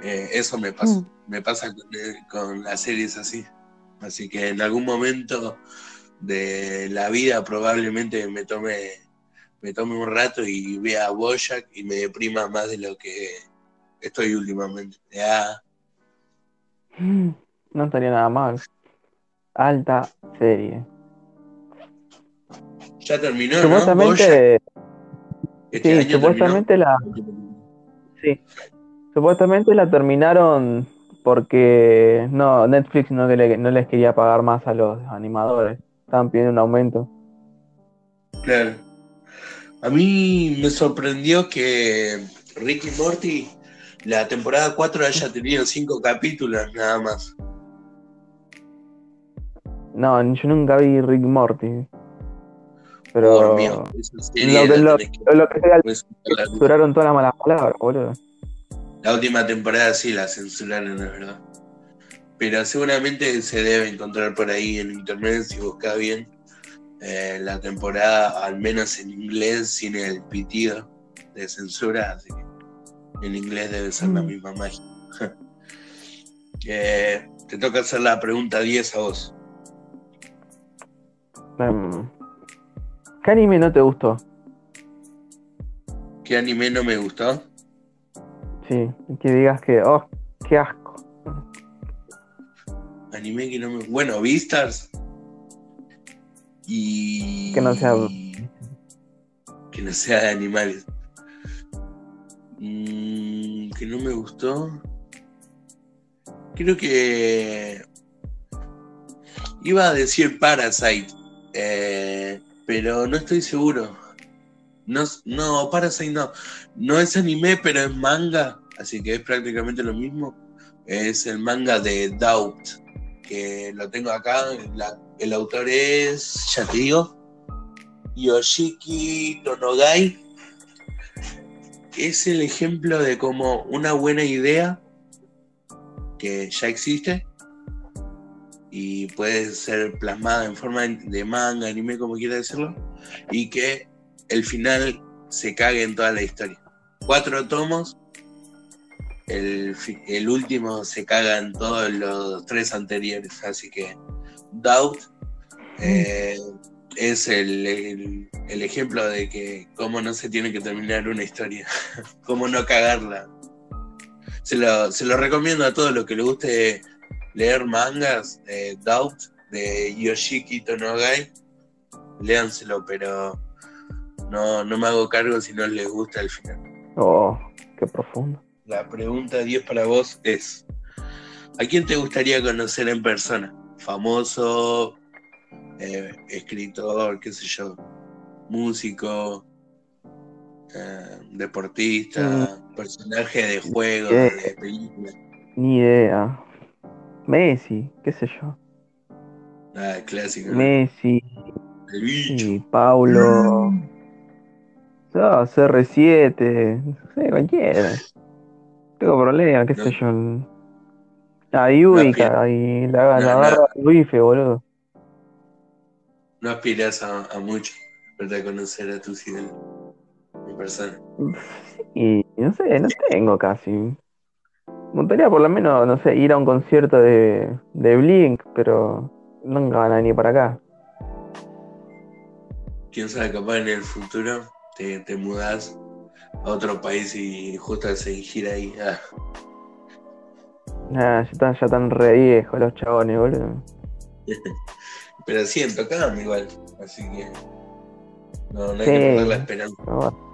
eh, eso me pasa, me pasa con, eh, con las series así. Así que en algún momento de la vida probablemente me tome, me tome un rato y vea a Bojack y me deprima más de lo que estoy últimamente. Ya,
No estaría nada mal. alta serie.
Ya terminó, ¿no?
Supuestamente,
Este
sí,
año
supuestamente la, sí, supuestamente la terminaron porque no, Netflix no, le- no les quería pagar más a los animadores. Estaban pidiendo un aumento.
Claro. A mí me sorprendió que Ricky Morty, la temporada 4 haya tenido 5 capítulos nada más.
No, yo nunca vi Rick Morty. Pero
Por mío,
lo que, lo,
que-
lo que censuraron todas las malas palabras, boludo.
La última temporada sí la censuraron, es verdad. Pero seguramente se debe encontrar por ahí en internet si busca bien eh, la temporada, al menos en inglés, sin el pitido de censura. Así que en inglés debe ser la
Mm.
misma magia. Eh, te toca hacer la pregunta 10 a vos.
Em, ¿Qué anime no te gustó?
¿Qué anime no me gustó?
Sí, que digas que, oh, qué asco.
Anime que no me. Bueno, Vistas. Y.
Que no sea-
Que no sea de animales. Mm, que no me gustó. Creo que. Iba a decir Parasite. eh, pero no estoy seguro. No, no, Parasite no. No es anime, pero es manga. Así que es prácticamente lo mismo. Es el manga de Doubt que lo tengo acá. el autor es, ya te digo, Yoshiki Tonogai. Es el ejemplo de cómo una buena idea que ya existe y puede ser plasmada en forma de manga, anime, como quiera decirlo, y que el final se cague en toda la historia. Cuatro tomos el, el último se caga en todos los tres anteriores, así que Doubt eh, es el, el- el ejemplo de que cómo no se tiene que terminar una historia, cómo no cagarla. Se lo, se lo recomiendo a todos los que les guste leer mangas, eh, Doubt de Yoshiki Tonogai, léanselo, pero no, no me hago cargo si no les gusta el final.
Oh, qué profundo.
La pregunta 10 para vos es, ¿a quién te gustaría conocer en persona? Famoso, eh, escritor, qué sé yo, músico, eh, deportista, personaje de juegos,
Eh.
de películas.
Ni idea. Messi, qué sé yo.
Ah, clásico.
Messi,
El bicho.
y Paulo. No, CR7, no sé, cualquiera. Tengo problema, qué sé yo. Y ubica, y la, la
No, no.
agarra el bife, boludo.
No aspiras a, a mucho, para conocer a tus ídolos en persona.
Y no sé, no tengo casi. Me gustaría por lo menos, no sé, ir a un concierto de, de Blink, pero nunca van a venir para acá.
quién sabe, capaz en el futuro te, te mudás a otro país y justo se gira ahí. Ah,
Ah, ya están, ya están re viejos los chabones, boludo.
pero siguen tocando igual, así que no, no hay
Sí.
que perder la esperanza.
Bueno.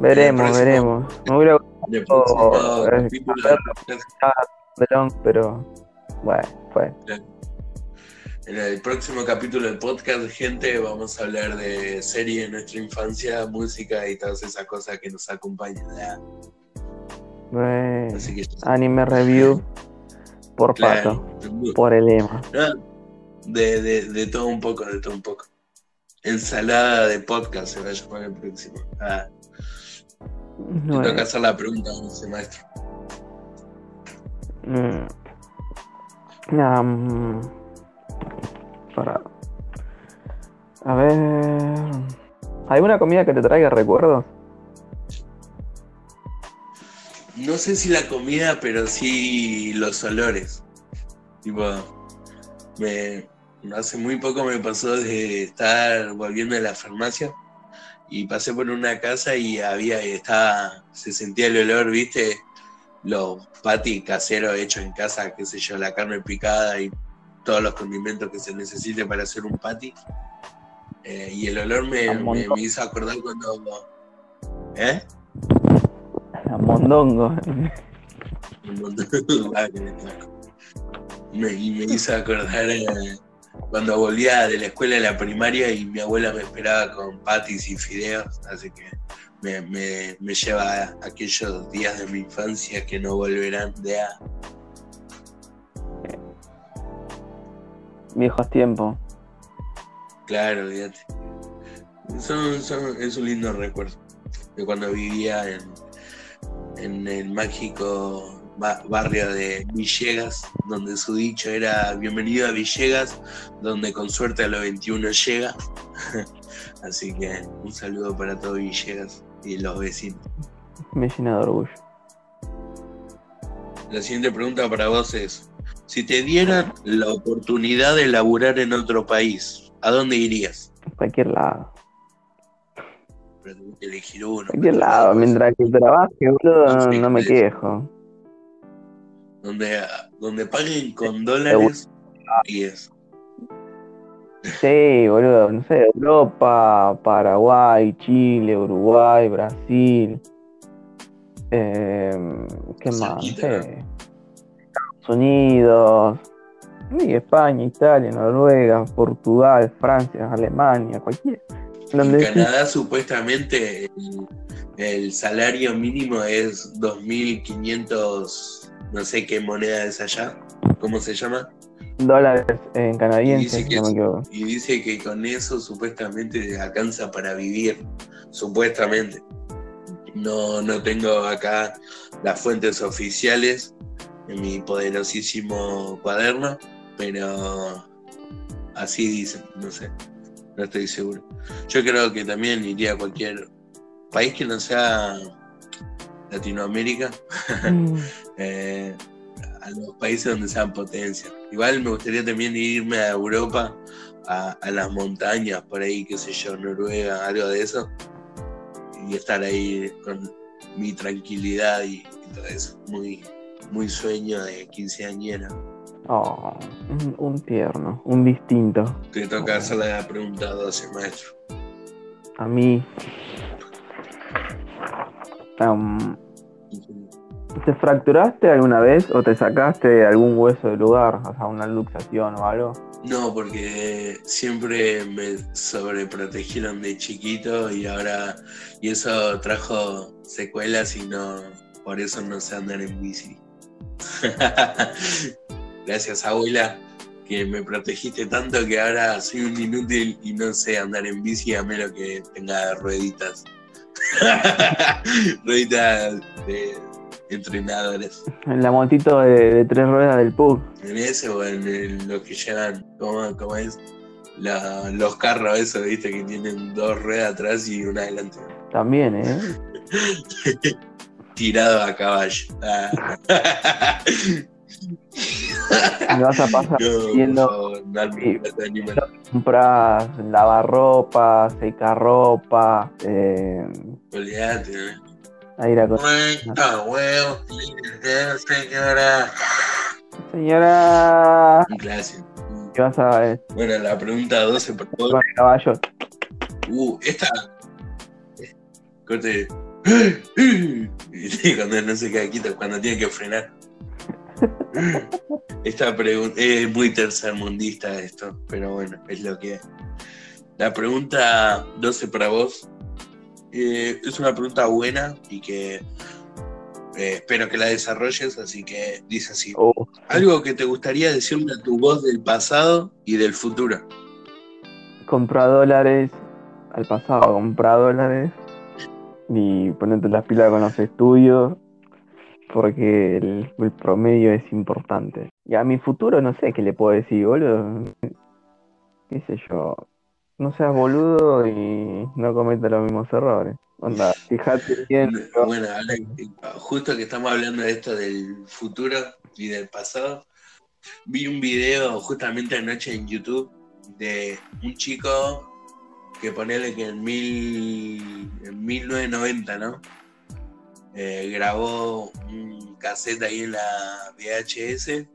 Veremos, veremos. Me hubiera gustado pero bueno, fue.
En el próximo capítulo del podcast, gente, vamos a hablar de serie de nuestra infancia, música y todas esas cosas que nos acompañan. ah. Así que
anime review por
claro,
pato, por el ema.
No, de, de, de todo un poco, de todo un poco. Ensalada de podcast se va a llamar el próximo. Ah, te toca hacer la pregunta, no maestro.
mm. Mm. A ver. ¿Alguna comida que te traiga recuerdos?
No sé si la comida, pero sí los olores. Tipo, me, hace muy poco me pasó de estar volviendo de la farmacia y pasé por una casa y había, estaba, se sentía el olor, viste, los patis caseros hechos en casa, qué sé yo, la carne picada y todos los condimentos que se necesite para hacer un patty. Eh, y el olor me, hizo acordar cuando. ¿Eh?
A mondongo.
Ah, me y me hizo acordar eh, cuando volvía de la escuela a la primaria y mi abuela me esperaba con patis y fideos, así que me, me- me lleva a aquellos días de mi infancia que no volverán de a.
Viejos tiempos.
Claro, olvídate. Son- son- es un lindo recuerdo de cuando vivía en, en el mágico ba- barrio de Villegas, donde su dicho era bienvenido a Villegas, donde con suerte a los 21 llega. Así que un saludo para todo Villegas y los vecinos.
Me llena de orgullo.
La siguiente pregunta para vos es, si te dieran la oportunidad de laburar en otro país, ¿a dónde irías?
Cualquier lado.
Pero tenés que elegir uno.
Cualquier lado. Mientras que trabaje, boludo, no, me quejo.
donde, donde paguen con dólares y es.
Sí, boludo, no sé, Europa, Paraguay, Chile, Uruguay, Brasil. Eh, ¿Qué más? No
Cerquita,
sé. Unidos. Y España, Italia, Noruega, Portugal, Francia, Alemania, cualquier.
En. Canadá supuestamente el, el salario mínimo es 2.500, no sé qué moneda es allá, ¿cómo se llama?
dólares en
Y
canadienses,
dice
si
que,
no
y dice que con eso supuestamente alcanza para vivir, supuestamente. No, no tengo acá las fuentes oficiales en mi poderosísimo cuaderno, pero así dicen, no sé, no estoy seguro. Yo creo que también iría a cualquier país que no sea Latinoamérica,
Mm,
eh, a los países donde sean potencia. Igual me gustaría también irme a Europa, a, a las montañas, por ahí, qué sé yo, Noruega, algo de eso, y estar ahí con mi tranquilidad y, y todo eso. Muy, muy sueño de quinceañera.
Oh, un, tierno, un distinto.
Te toca hacer la pregunta 12, maestro.
A mí. ¿Te fracturaste alguna vez o te sacaste algún hueso del lugar? O sea, una luxación o algo.
No, porque siempre me sobreprotegieron de chiquito y ahora, y eso trajo secuelas y no, por eso no sé andar en bici. Gracias abuela, que me protegiste tanto que ahora soy un inútil y no sé andar en bici a menos que tenga rueditas. rueditas de entrenadores.
En la motito de, de tres ruedas del PUG.
En ese o en el- los que llevan, ¿cómo, cómo es? La- los carros esos, viste, que tienen dos ruedas atrás y una adelante.
También, ¿eh?
Tirado a caballo. Ah.
Me vas a pasar
No, animes.
compras lavarropa, secarropa, eh,
Olvídate, ¿eh?
aire acon-
Ah, huevo, señora.
Señora,
Un clásico.
¿qué vas a eh,
Bueno, la pregunta 12, por favor.
caballo?
Uh, esta. Corte. cuando no se queda quieto, cuando tiene que frenar. Esta pregunta es muy tercermundista esto, pero bueno, es lo que es. La pregunta 12 para vos eh, es una pregunta buena y que eh, espero que la desarrolles, así que dice así.
Oh,
Algo que te gustaría decirle a tu voz del pasado y del futuro.
compra dólares al pasado, compra dólares y ponete las pilas con los estudios porque el, el promedio es importante. Y a mi futuro no sé qué le puedo decir, boludo. ¿Qué sé yo? No seas boludo y no cometas los mismos errores. Onda, fíjate bien.
Bueno, ahora justo que estamos hablando de esto del futuro y del pasado, vi un video justamente anoche en YouTube de un chico que ponele que en, mil, en 1990, ¿no? Eh, grabó un cassette ahí en la VHS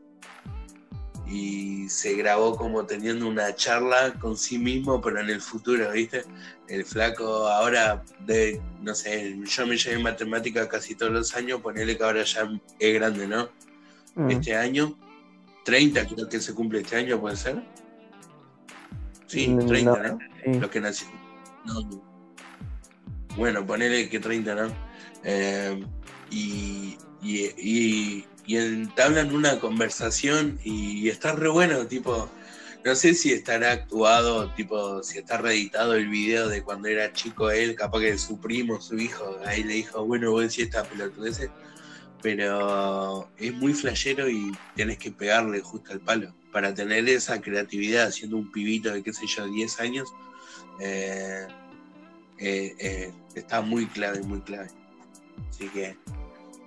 y se grabó como teniendo una charla con sí mismo, pero en el futuro, ¿viste? El flaco ahora, de, no sé, yo me llevé matemática casi todos los años, ponele que ahora ya es grande, ¿no?
Mm.
Este año, 30 creo que se cumple este año, ¿puede ser? Sí,
Mm,
30,
no,
¿no?
Sí.
Los que nacieron. No. Bueno, ponele que 30, ¿no? Eh, y, y, y, y entablan una conversación y está re bueno, tipo, no sé si estará actuado, tipo, si está reeditado el video de cuando era chico él, capaz que su primo, su hijo, ahí le dijo, bueno, voy a decir esta pelotudez, pero es muy flashero y tienes que pegarle justo al palo. Para tener esa creatividad, siendo un pibito de, qué sé yo, 10 años, eh, eh, eh, está muy clave, muy clave. Así que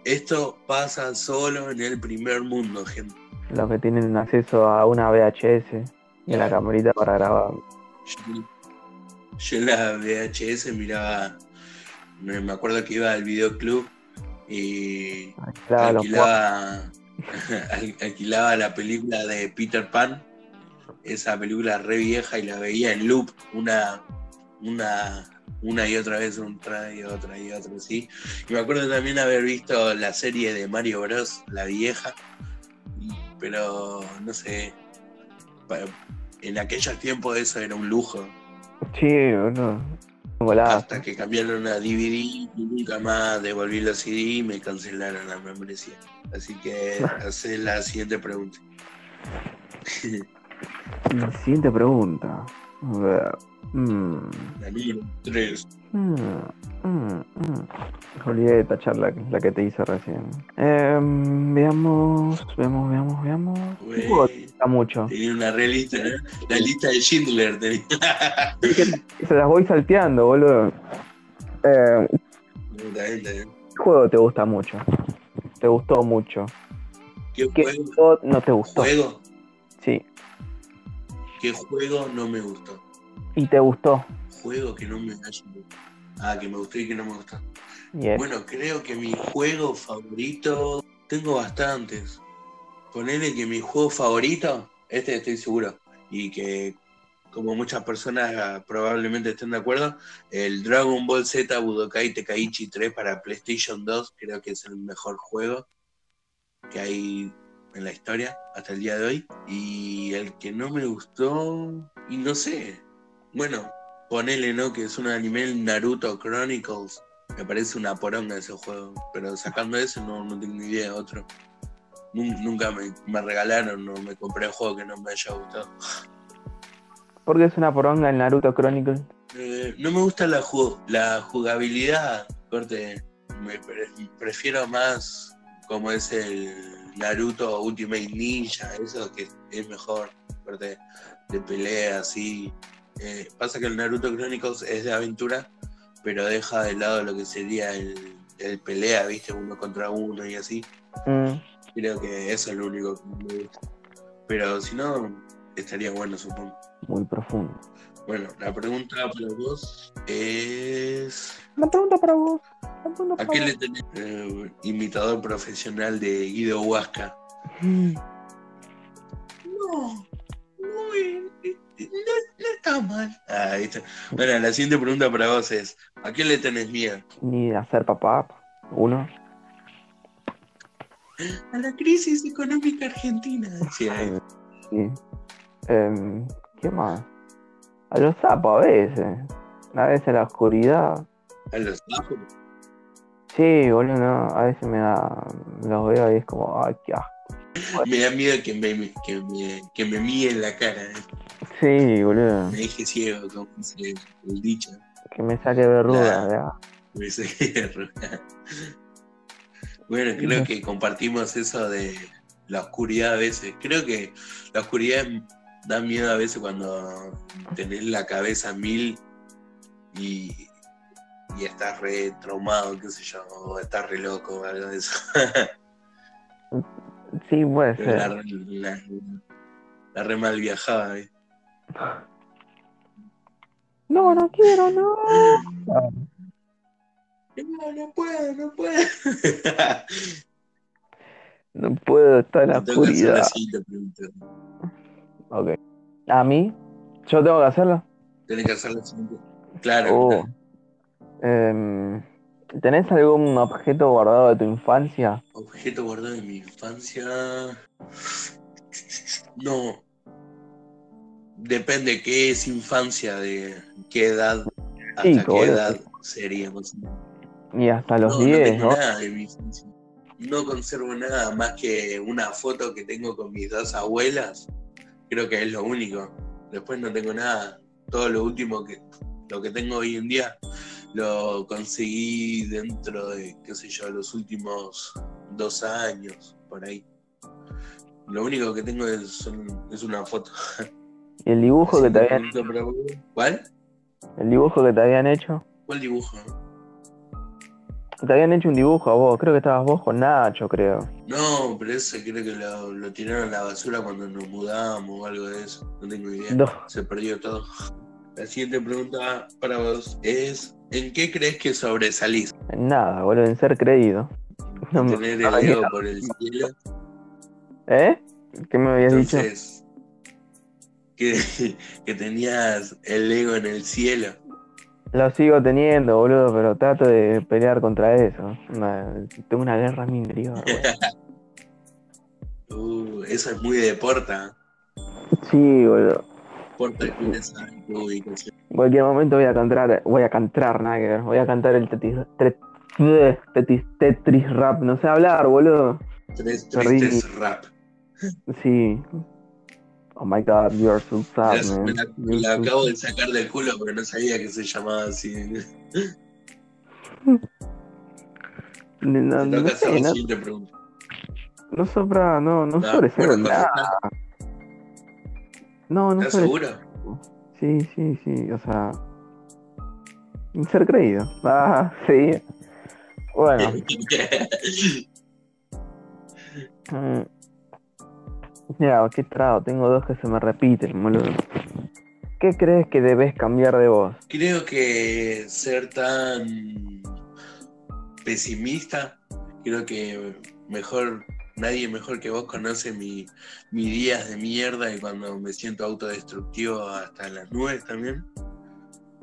esto pasa solo en el primer mundo, gente.
Los que tienen acceso a una VHS y a la camarita para grabar.
Yo, yo en la VHS miraba, me me acuerdo que iba al videoclub y alquilaba, al- alquilaba la película de Peter Pan, esa película re vieja y la veía en loop una, una, una y otra vez, otra y otra y otra, ¿sí? Y me acuerdo también haber visto la serie de Mario Bros, la vieja, pero no sé, en aquellos tiempos eso era un lujo,
Sí, golazo.
hasta que cambiaron a DVD y nunca más devolví los CD y me cancelaron la membresía. Así que hace la siguiente pregunta.
La siguiente pregunta. A ver. Mm,
número 3.
mm, mm, mm. Olvidé de tachar la, la que te hice recién. Em, veamos, veamos, veamos, veamos. ¿Qué juego te gusta mucho?
Tenía una re lista, ¿no? La lista de Schindler tenía.
Se las voy salteando, boludo. Em,
Está está.
¿Qué juego te gusta mucho? ¿Te gustó mucho?
¿Qué juego
no te gustó?
¿Juego? ¿Qué juego no me gustó?
¿Y te gustó?
Juego que no me haya gustado. Ah, que me gustó y que no me gustó.
Yes.
Bueno, creo que mi juego favorito. Tengo bastantes. Ponele que mi juego favorito, este estoy seguro, y que como muchas personas probablemente estén de acuerdo, el Dragon Ball Z Budokai Tenkaichi 3 para PlayStation 2 creo que es el mejor juego que hay en la historia hasta el día de hoy. Y el que no me gustó, y no sé, bueno, ponele, ¿no? Que es un anime, Naruto Chronicles. Me parece una poronga ese juego, pero sacando eso no, no tengo ni idea de otro. Nun- Nunca me, me regalaron, no me compré un juego que no me haya gustado.
¿Por qué es una poronga el Naruto Chronicle?
Eh, no me gusta la, ju- la jugabilidad, corte. Me pre- prefiero más como es el Naruto Ultimate Ninja, eso que es mejor, corte, de pelea, así. Eh, pasa que el Naruto Chronicles es de aventura, pero deja de lado lo que sería el, el pelea, viste, uno contra uno y así.
Mm,
Creo que eso es lo único que me gusta. Pero si no, estaría bueno, supongo.
muy profundo.
Bueno, la pregunta para vos es...
Una pregunta para vos. Pregunta
¿A qué
vos.
le tenés eh, imitador profesional de Guido Huasca?
Mm,
No, no, no, está mal. Ah, ahí está. Bueno, la siguiente pregunta para vos es, ¿a qué le tenés miedo?
Ni de hacer papá. Uno.
A la crisis económica argentina. él.
Sí. Em, ¿Qué más? A los sapos a veces. A veces la oscuridad.
A los sapos.
Sí, boludo, no. A veces me da. Los veo y es como, ay, qué asco.
Me da miedo que me, que me, que me míe en la cara. eh.
Sí, boludo.
Me deje ciego, como dice el dicho.
Que me saque verruga. ¿verdad?
Me saqué arrugar. Bueno, creo que compartimos eso de la oscuridad a veces. Creo que la oscuridad da miedo a veces cuando tenés la cabeza mil y, y estás re traumado, qué sé yo, o estás re loco o algo de eso.
Sí, puede
la,
ser.
la- la re mal viajada. ¿eh?
No, no quiero, no.
No, no puedo, no puedo.
No puedo estar en la oscuridad. Ok. ¿A mí? ¿Yo tengo que hacerlo?
Tenés que hacer la siguiente. Claro.
Oh.
claro.
Em, ¿tenés algún objeto guardado de tu infancia?
Objeto guardado de mi infancia. No. Depende qué es infancia, de qué edad, hasta
Chico,
qué edad sería. más.
Y hasta los
no, no
10,
tengo
¿no?
nada de mi infancia. No conservo nada más que una foto que tengo con mis dos abuelas. Creo que es lo único. Después no tengo nada. Todo lo último que lo que tengo hoy en día lo conseguí dentro de, qué sé yo, los últimos dos años, por ahí. Lo único que tengo es, es una foto.
¿Y el dibujo que te habían,
vos. ¿Cuál?
el dibujo que te habían hecho?
¿Cuál dibujo?
Te habían hecho un dibujo a vos, creo que estabas vos con Nacho, creo.
No, pero ese creo que lo, lo tiraron a la basura cuando nos mudamos o algo de eso. No tengo idea.
No.
Se perdió todo. La siguiente pregunta para vos es: ¿en qué crees que sobresalís?
Nada, boludo, en ser creído. No me-
¿Tener
no
el
me-
ego por el cielo?
¿Eh? ¿Qué me habías dicho?
Que, que tenías el ego en el cielo.
Lo sigo teniendo, boludo, pero trato de pelear contra eso. Una- tengo una guerra en mi interior.
Uh, eso es muy de Porta.
Sí, boludo.
Porta.
En cualquier momento voy a cantar, voy a cantar, nada que ver. Voy a cantar el tetis, tetis, Tetris rap. No sé hablar, boludo.
Tres tristes rap.
Sí. Oh my god, you're so sad,
me
man.
la, me la
so
acabo de sacar del culo porque no sabía que se llamaba así.
No, no, sé, no, no sobra, no, no
No,
en
bueno,
nada. No, no
¿Estás
sobre.
seguro?
Sí, sí, sí, o sea. Ser creído. Ah, sí. Bueno, mira, qué trago, tengo dos que se me repiten, boludo. ¿Qué crees que debes cambiar de vos?
Creo que ser tan pesimista, creo que mejor, nadie mejor que vos conoce mi, mis días de mierda y cuando me siento autodestructivo hasta las nubes también.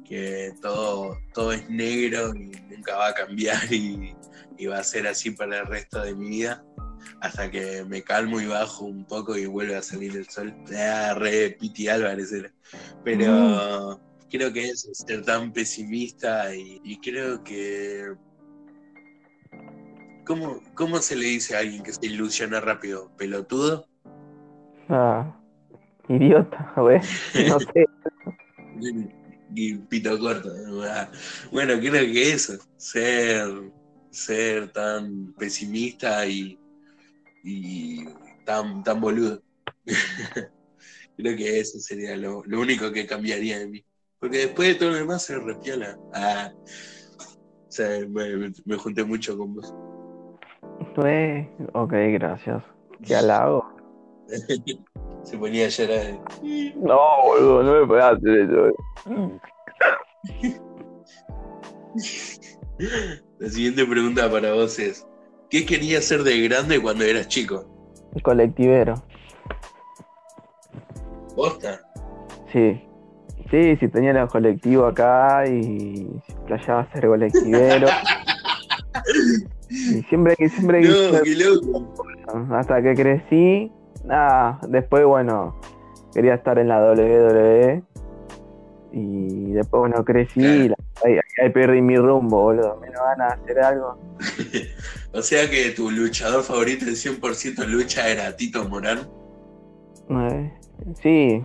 Que todo, todo es negro y nunca va a cambiar y va a ser así para el resto de mi vida. Hasta que me calmo y bajo un poco y vuelve a salir el sol. Ah, re Piti Álvarez era. Pero creo que es ser tan pesimista y, y creo que... ¿Cómo, ¿Cómo se le dice a alguien que se ilusiona rápido? ¿Pelotudo?
Ah, idiota, güey. No sé.
Y pito corto. Ah, Bueno, creo que eso, ser, ser tan pesimista y, y tan, tan boludo. creo que eso sería lo, lo único que cambiaría de mí. Porque después de todo lo demás se repiola. Ah, o sea, me, me- junté mucho con vos.
Güey, ok, gracias. ¿Qué halago?
se ponía a llorar.
No, boludo, no me puedes hacer eso.
La siguiente pregunta para vos es: ¿Qué querías ser de grande cuando eras chico?
Colectivero.
¿Posta?
Sí. Sí, si tenía el colectivo acá y playaba ser colectivero. y siempre que siempre quise
No,
ser-
loco.
hasta que crecí, nada, después bueno, quería estar en la WWE y después bueno crecí y la- ahí, ahí perdí mi rumbo, boludo, me ganas de hacer algo.
O sea que tu luchador favorito del 100% lucha era Tito Morán.
Eh, sí,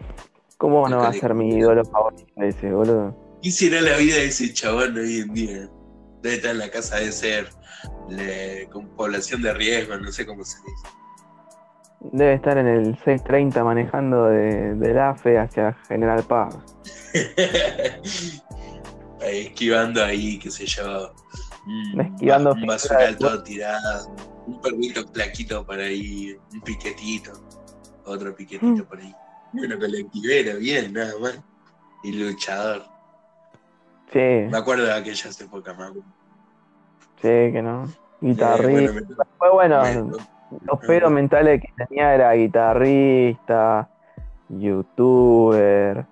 ¿cómo no va a ser mi ídolo favorito ese, boludo?
¿Qué será la vida de ese chabón hoy en día? Debe estar en la casa de ser le- con población de riesgo, no sé cómo se dice.
Debe estar en el 630 manejando de, del AFE hacia General Paz.
Esquivando ahí, qué sé yo. Un,
Esquivando
un basural
de-
todo tirado. Un perrito flaquito por ahí. Un piquetito. Otro piquetito por ahí. Bueno, colectivero, bien, nada más. Y luchador.
Sí,
Me acuerdo de aquellas épocas, me acuerdo.
sí, que no.
Eh,
Guitarrista.
bueno, me-
Fue bueno,
me-
los pedos mentales que tenía era guitarrista, youtuber,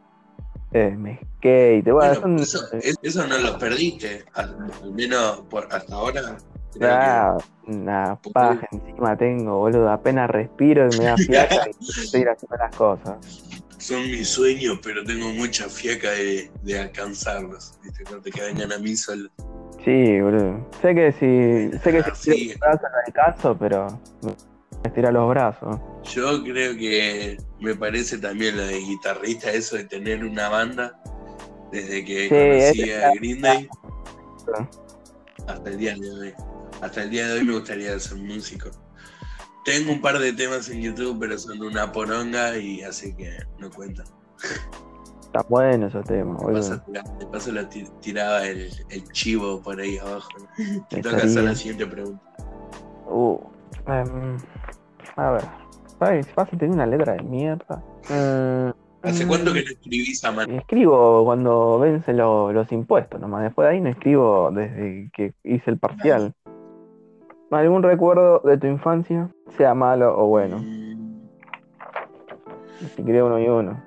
eh, skate. Bueno,
Bueno, eso, es- eso no lo perdiste, al, al menos por, hasta ahora.
Ah, una
Porque-
paja encima tengo, boludo. Apenas respiro y me da fiaca y estoy haciendo las cosas.
son mis sueños, pero tengo mucha fiaca de, de alcanzarlos. ¿viste? No te vengan a mí solo.
Sí, boludo. Sé que si, sé que
Ah,
si
sí.
brazos no alcanzo, pero me estira los brazos.
Yo creo que me parece también lo de guitarrista, eso de tener una banda, desde que
Sí,
conocí a Green Day hasta el día de hoy. Hasta el día de hoy me gustaría ser músico. Tengo un par de temas en YouTube, pero son una poronga y así que no cuentan.
Está bueno esos temas,
De paso,
boludo.
tira- de paso lo ti- tiraba el, el chivo por ahí abajo. Te toca hacer la siguiente pregunta.
Uh, em, a ver. Ay, pasa, tengo una letra de mierda. Mm,
¿Hace
mm,
cuánto que no escribís a mano?
Escribo cuando vencen lo- los impuestos, nomás. Después de ahí no escribo desde que hice el parcial. ¿Algún recuerdo de tu infancia? Sea malo o bueno.
Mm,
Si creo uno y uno.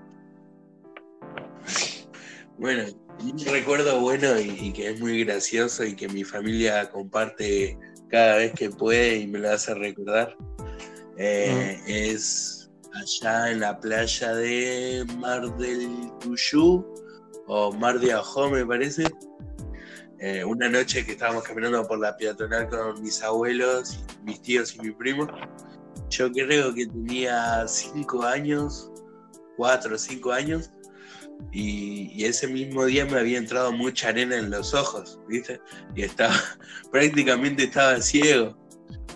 Bueno, un recuerdo bueno y, y que es muy gracioso y que mi familia comparte cada vez que puede y me lo hace recordar eh, es allá en la playa de Mar del Tuyú o Mar de Ajó me parece. Eh, una noche que estábamos caminando por la peatonal con mis abuelos, mis tíos y mi primo. Yo creo que tenía cinco años, cuatro o cinco años, y, y ese mismo día me había entrado mucha arena en los ojos, ¿viste? Y estaba, prácticamente estaba ciego.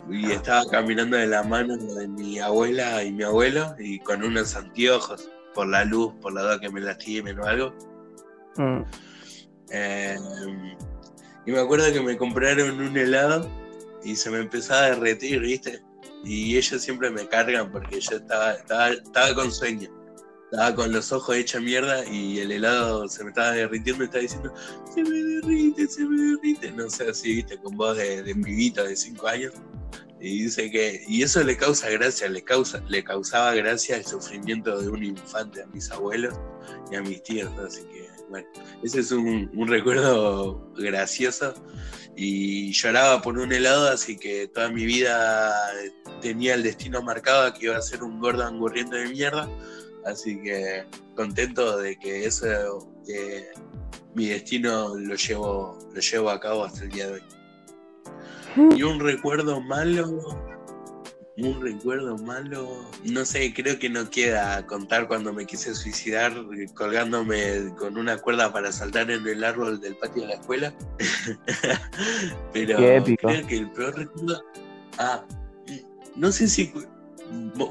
Y estaba caminando de la mano de mi abuela y mi abuelo, y con unos anteojos, por la luz, por la duda que me lastimen o algo.
Mm,
Eh, y me acuerdo que me compraron un helado y se me empezaba a derretir, ¿viste? Y ellos siempre me cargan porque yo estaba, estaba, estaba con sueño. Estaba con los ojos hechos mierda y el helado se me estaba derritiendo y estaba diciendo, se me derrite, se me derrite. No sé, así, ¿viste? Con voz de, de de 5 años. Y dice que, y eso le causa gracia, le, causa, le causaba gracia el sufrimiento de un infante a mis abuelos y a mis tíos. Así que, bueno, ese es un, un recuerdo gracioso. Y lloraba por un helado, así que toda mi vida tenía el destino marcado que iba a ser un gordo angurriento de mierda. Así que contento de que eso, que mi destino lo llevo, lo llevo a cabo hasta el día de hoy. Y un recuerdo malo, un recuerdo malo, no sé, creo que no queda contar cuando me quise suicidar colgándome con una cuerda para saltar en el árbol del patio de la escuela. Pero
Qué épico.
creo que el peor recuerdo, ah, no sé si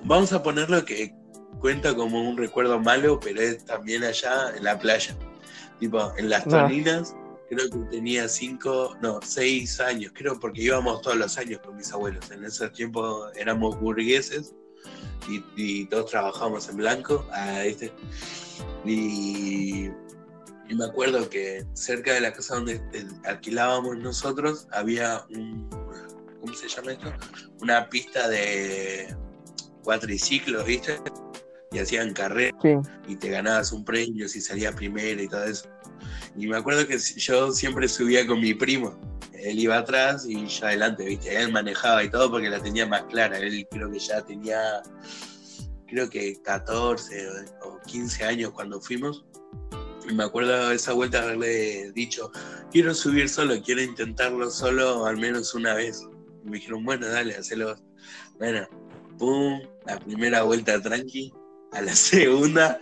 vamos a ponerlo que cuenta como un recuerdo malo, pero es también allá en la playa. Tipo, en las
No.
toninas, creo que tenía cinco, no, seis años, creo, porque íbamos todos los años con mis abuelos. En ese tiempo éramos burgueses y, y todos trabajábamos en blanco. Ah, ¿viste? Y, y me acuerdo que cerca de la casa donde eh, alquilábamos nosotros había un, ¿cómo se llama esto? Una pista de cuatriciclos, ¿viste? Y hacían carreras
Sí.
y te ganabas un premio si salías primero y todo eso. Y me acuerdo que yo siempre subía con mi primo. Él iba atrás y yo adelante, ¿viste? Él manejaba y todo porque la tenía más clara. Él creo que ya tenía, creo que 14 o 15 años cuando fuimos. Y me acuerdo de esa vuelta haberle dicho, quiero subir solo, quiero intentarlo solo al menos una vez. Y me dijeron, bueno, dale, hacelo. Bueno, pum, la primera vuelta tranqui, a la segunda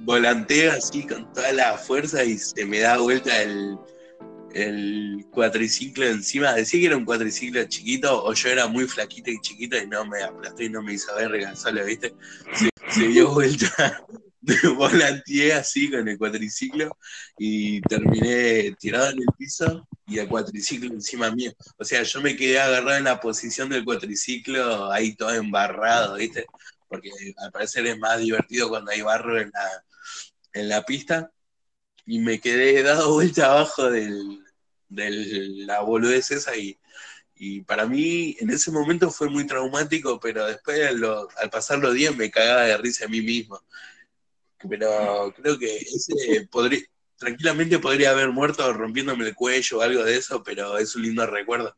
volanteo así con toda la fuerza y se me da vuelta el, el cuatriciclo encima. Decía que era un cuatriciclo chiquito o yo era muy flaquito y chiquito y no me aplastó y no me hizo verga solo, ¿viste? Se, se dio vuelta, volanteé así con el cuatriciclo y terminé tirado en el piso y el cuatriciclo encima mío. O sea, yo me quedé agarrado en la posición del cuatriciclo ahí todo embarrado, ¿viste? Porque al parecer es más divertido cuando hay barro en la, en la pista. Y me quedé dado vuelta abajo del, de la boludez esa y, Y para mí, en ese momento fue muy traumático, pero después, al pasar los días, me cagaba de risa a mí mismo. Pero creo que ese podría, tranquilamente podría haber muerto rompiéndome el cuello o algo de eso, pero es un lindo recuerdo.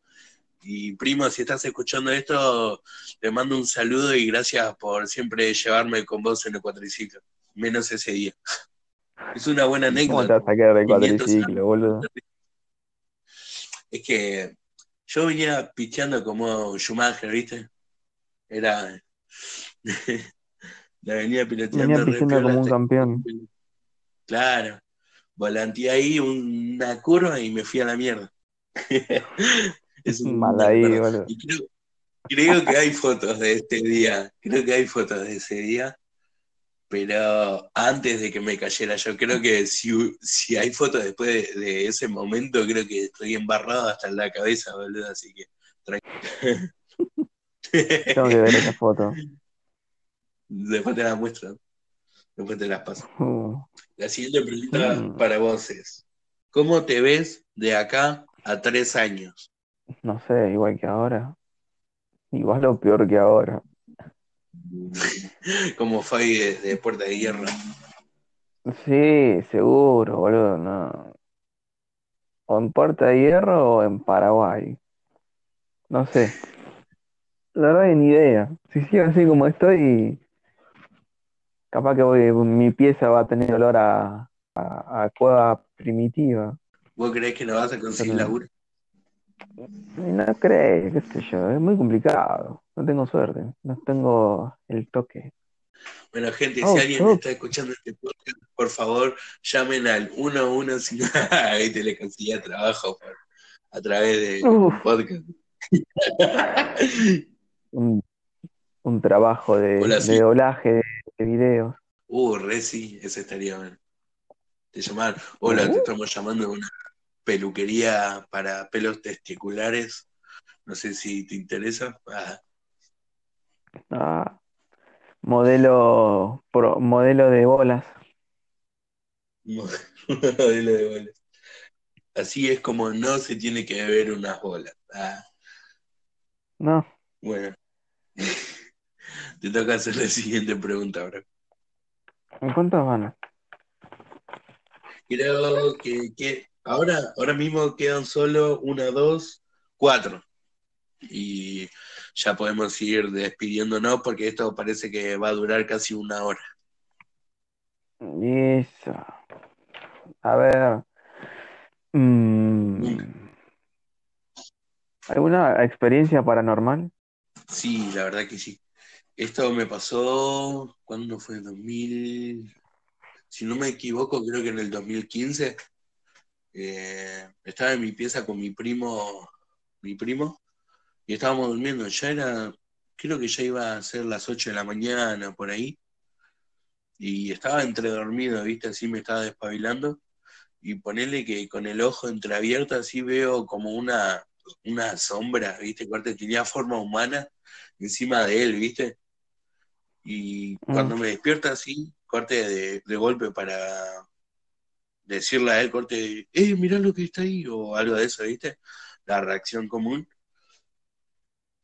Y primo, si estás escuchando esto, te mando un saludo y gracias por siempre llevarme con vos en el cuatriciclo, menos ese día. Es una buena
¿Cómo te
anécdota.
vas a
500
cuatriciclo, boludo?
Es que yo venía picheando como Schumacher, ¿viste? Era. la venía piloteando
Venía pichando como un campeón.
Claro. Volanteé ahí una curva y me fui a la mierda. es un
Mal ahí.
Y creo, creo que hay fotos de este día. Creo que hay fotos de ese día. Pero antes de que me cayera, yo creo que si, si hay fotos después de, de ese momento, creo que estoy embarrado hasta en la cabeza, boludo. Así que tranquilo.
Tengo que ver esa foto.
Después te las muestro. Después te las paso.
Uh,
La siguiente pregunta
Mm.
para vos es: ¿Cómo te ves de acá a tres años?
No sé, igual que ahora. Igual o peor que ahora.
Como Fabi de, de Puerta de Hierro.
Sí, seguro, boludo, no. O en Puerta de Hierro o en Paraguay. No sé. La verdad ni idea. Si sigo así como estoy, capaz que voy, mi pieza va a tener olor a, a, a cueva primitiva.
¿Vos creés que no vas a conseguir
Pero-
laburo?
No crees, qué sé yo, es muy complicado. No tengo suerte, no tengo el toque.
Bueno, gente,
Oh,
si alguien
oh.
está escuchando este podcast, por favor, llamen al 115. Ahí te le conseguía trabajo por- a través de
Uf.
podcast.
Un, un trabajo de,
Hola,
de
sí.
doblaje de, de videos.
Uh, Reci, ese estaría bueno. Te llaman, hola, te estamos llamando de una peluquería para pelos testiculares. No sé si te interesa. Ah,
Ah, modelo, pro- modelo de bolas.
modelo de bolas. Así es como no se tiene que beber unas bolas. Ah,
No,
bueno. Te toca hacer la siguiente pregunta ahora.
¿en cuántos van?
Creo que, que ahora, ahora mismo quedan solo una, dos, cuatro. Y ya podemos ir despidiéndonos porque esto parece que va a durar casi una hora.
Eso. A ver. Mm, ¿alguna experiencia paranormal?
Sí, la verdad que sí. Esto me pasó, ¿cuándo fue? 2000, si no me equivoco, creo que en el 2015. Eh, estaba en mi pieza con mi primo, mi primo, y estábamos durmiendo. Ya era, creo que ya iba a ser las 8 de la mañana, por ahí. Y estaba entre dormido, ¿viste? Así me estaba despabilando. Y ponerle que con el ojo entreabierto así veo como una, una sombra, ¿viste? Corte, tenía forma humana encima de él, ¿viste? Y cuando me despierta así, corte de, de golpe para decirle a él, corte, eh, mirá lo que está ahí, o algo de eso, ¿viste? La reacción común.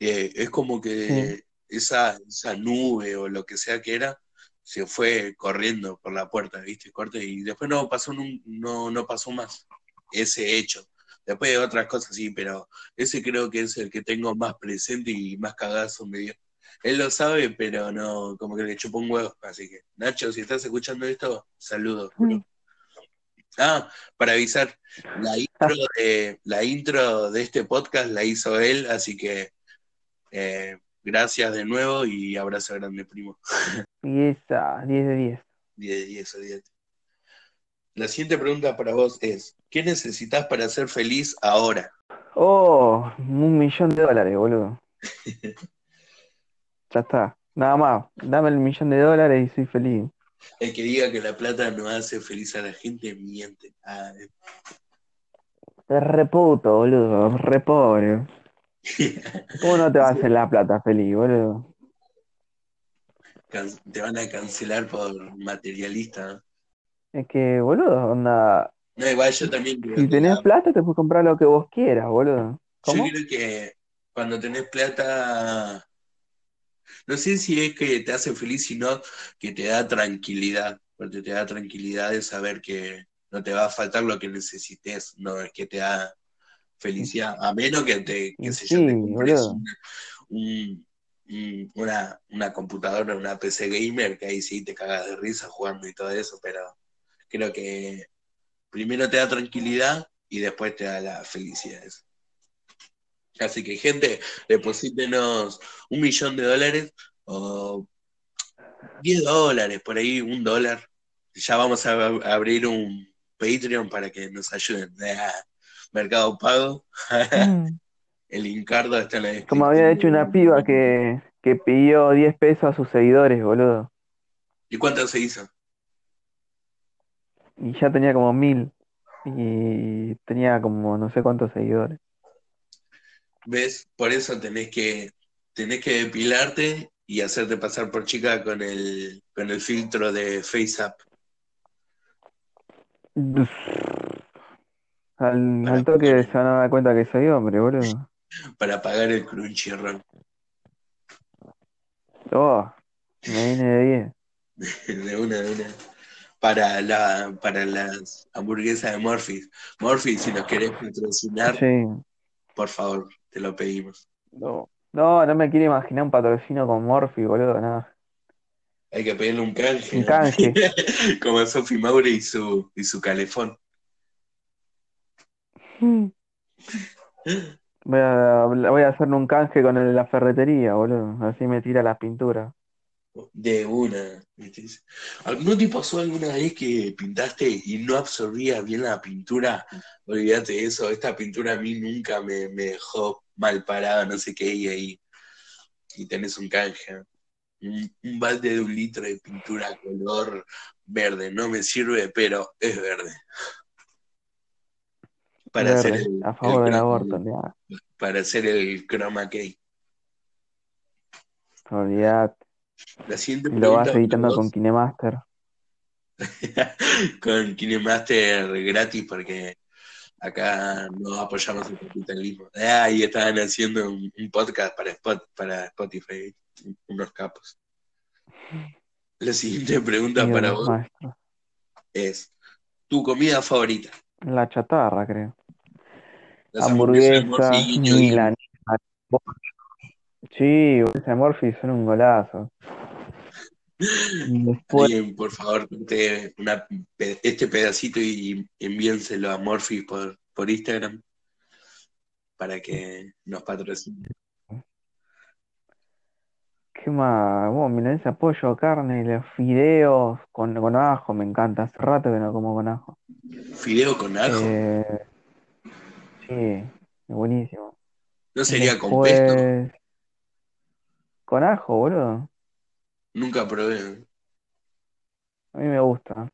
Eh, es como que esa, esa nube o lo que sea que era, se fue corriendo por la puerta, ¿viste? Corte, y después no pasó, no, no pasó más ese hecho. Después de otras cosas sí, pero ese creo que es el que tengo más presente y más cagazo me dio. Él lo sabe, pero no, como que le chupó un huevo. Así que, Nacho, si estás escuchando esto, saludos. bro. Ah, para avisar, la intro de, la intro de este podcast la hizo él, así que eh, gracias de nuevo y abrazo grande, primo.
Y esa, 10 de 10.
10 de 10, olvídate. La siguiente pregunta para vos es, ¿qué necesitas para ser feliz ahora?
Oh, un millón de dólares, boludo. Ya está. Nada más. Dame el millón de dólares y soy feliz.
El que diga que la plata no hace feliz a la gente, miente. Ah, eh.
Es re puto, boludo. Re pobre. ¿Cómo no te va a hacer la plata feliz, boludo?
Can- te van a cancelar por materialista. ¿no?
Es que, boludo, onda.
No, igual yo también creo
Si tenés
la-
plata, te puedes comprar lo que vos quieras, boludo.
yo
¿Cómo?
creo que cuando tenés plata, no sé si es que te hace feliz, sino que te da tranquilidad, porque te da tranquilidad de saber que no te va a faltar lo que necesites, no es que te da felicidad, a menos que te, yo, compres
boludo.
una, un- un- una, una computadora, una PC gamer, que ahí sí te cagas de risa jugando y todo eso, pero creo que primero te da tranquilidad y después te da la felicidad. eso. Así que, gente, deposítenos un millón de dólares o 10 dólares, por ahí, un dólar. Ya vamos a ab- abrir un Patreon para que nos ayuden. Ah, Mercado Pago. El Incardo está en la descripción.
Como había hecho una piba que, que pidió 10 pesos a sus seguidores, boludo.
¿Y cuánto se hizo?
Y ya tenía como mil. Y tenía como no sé cuántos seguidores.
¿Ves? Por eso tenés que, tenés que depilarte y hacerte pasar por chica con el, con el filtro de FaceApp.
Al, al toque se van a dar cuenta que soy hombre, boludo.
para pagar el Crunchyroll.
Oh, me vine de 10.
De una, de una. Para, la, para las hamburguesas de Morphy. Morphy, si nos querés patrocinar,
Sí.
por favor, te lo pedimos.
No. No, no me quiero imaginar un patrocinio con Morphy, boludo, nada.
Hay que pedirle un canje.
Un
¿no?
canje.
Como Sophie Maure y su, y su calefón.
Voy a, voy a hacerle un canje con el la ferretería, boludo. Así me tira las pinturas.
De una. ¿No te pasó alguna vez que pintaste y no absorbía bien la pintura? Olvídate de eso, esta pintura a mí nunca me, me dejó mal parado, no sé qué, y ahí y tenés un canje. Un, un balde de un litro de pintura color verde, no me sirve, pero es verde. Para hacer el,
a favor
el
del aborto, ya.
para hacer el chroma key.
Olvidate.
La
lo vas editando con. KineMaster.
con KineMaster gratis porque acá no apoyamos el capitalismo. Ah, y estaban haciendo un, un podcast para, Spot, para Spotify, unos capos. La siguiente pregunta para vos es, ¿tu comida favorita?
La chatarra, creo.
Las guiño, guiño.
milanesa. Sí, de Morphy son un golazo. Después,
Alguien, por favor, una este pedacito y envíenselo a Morphy por, por Instagram para que nos patrocine.
¿qué más? Bueno, milanesa, pollo, carne, los fideos con, con ajo, me encanta. Hace rato que no como con ajo.
Fideo con ajo.
Eh, sí, buenísimo.
¿No sería con pesto?
Con ajo, boludo.
Nunca probé.
A mí me gusta.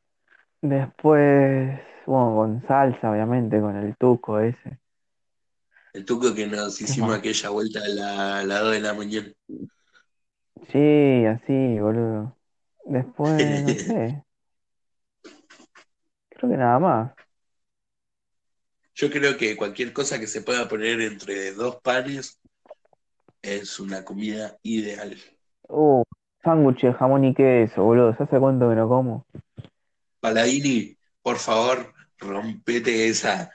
Después, bueno, con salsa, obviamente, con el tuco ese.
El tuco que nos hicimos
más?
aquella vuelta a la, a las 2 de la mañana.
Sí, así, boludo. Después, no sé. Creo que nada más.
Yo creo que cualquier cosa que se pueda poner entre dos panes es una comida ideal.
Uh, sándwich de jamón y queso, boludo. ¿Se hace cuánto que no como?
Paladini, por favor, rompete esa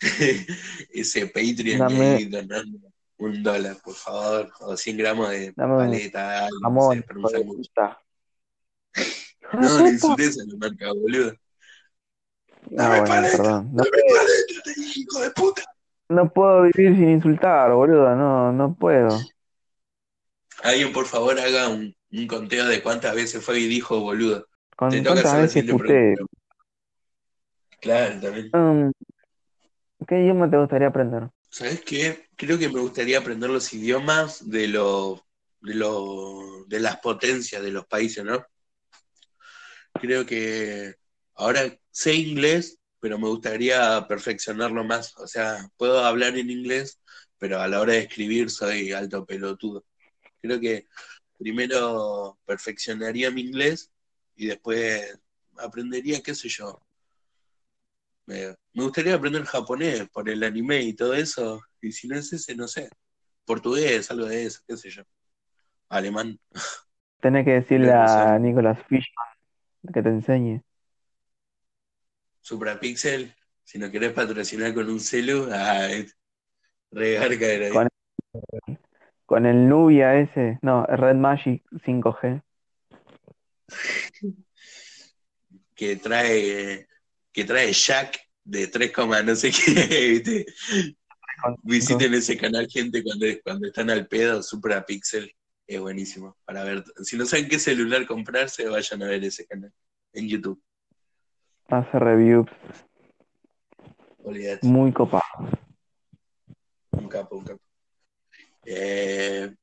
ese Patreon
Dame-
y donando un dólar, por favor, o 100 gramos de
Dame
paleta, algo, no
Jamón,
sé,
de
No, no
puta.
insultes a la marca, boludo.
Ah,
Dame
bueno,
paleta,
perdón. No,
dame paleta, hijo de puta.
No puedo vivir sin insultar, boludo. No, no puedo.
Alguien, por favor, haga un, un conteo de cuántas veces fue y dijo boludo.
¿Con
Te toca
cuántas
hacer la
veces
siguiente pregunta. Claro, también.
Mm, ¿qué idioma te gustaría aprender?
¿Sabes qué? Creo que me gustaría aprender los idiomas de lo, de lo, de las potencias de los países, ¿no? Creo que ahora sé inglés, pero me gustaría perfeccionarlo más. O sea, puedo hablar en inglés, pero a la hora de escribir soy alto pelotudo. Creo que primero perfeccionaría mi inglés y después aprendería, qué sé yo. Me, me gustaría aprender japonés por el anime y todo eso, y si no es ese, no sé. portugués, algo de eso, qué sé yo. Alemán.
Tenés que decirle a. Nicolas Fishman que te enseñe.
Suprapixel, si no querés patrocinar con un celu, ah, regarca era.
Con, con el Nubia ese, no, Red Magic 5G.
que trae que trae Jack de 3, no sé qué, ¿viste? Visiten ese canal, gente, cuando, cuando están al pedo, Suprapixel, es buenísimo. Para ver, si no saben qué celular comprarse, vayan a ver ese canal en YouTube.
Hace reviews
Olvídate,
muy copados.
un capo, un capo. Eh,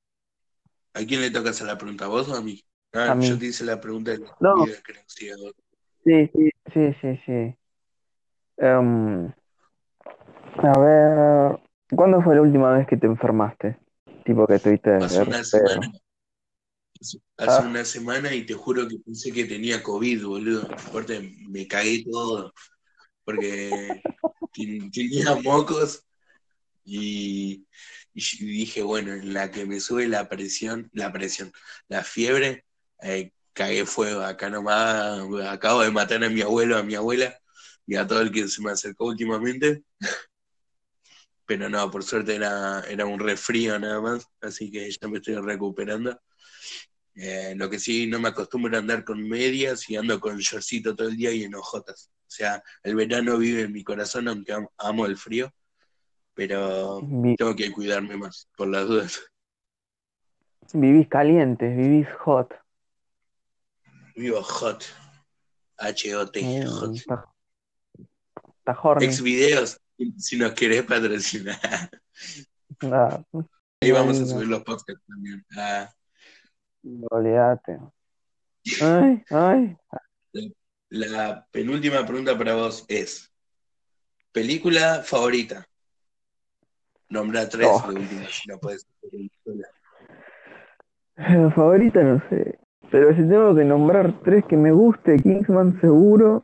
¿A quién le toca hacer la pregunta? ¿A vos o a mí? Ah,
A mí.
yo te hice la pregunta de la
No.
creo, sí.
Sí, sí, sí, sí. Em, a ver, ¿cuándo fue la última vez que te enfermaste? Tipo que tuviste
Hace una semana. Hace-
Ah.
una semana y te juro que pensé que tenía COVID, boludo. Aparte, me cagué todo. Porque ten- tenía mocos y, y dije, bueno, en la que me sube la presión, la presión, la fiebre, eh, cagué fuego. Acá nomás acabo de matar a mi abuelo, a mi abuela y a todo el que se me acercó últimamente. Pero no, por suerte era, era un resfrío nada más, así que ya me estoy recuperando. Eh, lo que sí, no me acostumbro a andar con medias y ando con shortcito todo el día y en ojotas. O sea, el verano vive en mi corazón, aunque am- amo el frío, pero tengo que cuidarme más, por las dudas.
vivís caliente, vivís hot.
Vivo hot. H-O-T, hot.
está.
Ex videos, si nos querés patrocinar.
Ah,
Ahí vamos a subir los podcasts también. Ah,
olvídate. Ay, ay.
la penúltima pregunta para vos es: ¿película favorita? Nombra tres
Oh.
de última, si no puedes.
La favorita no sé. Pero si tengo que nombrar tres que me guste, Kingsman seguro,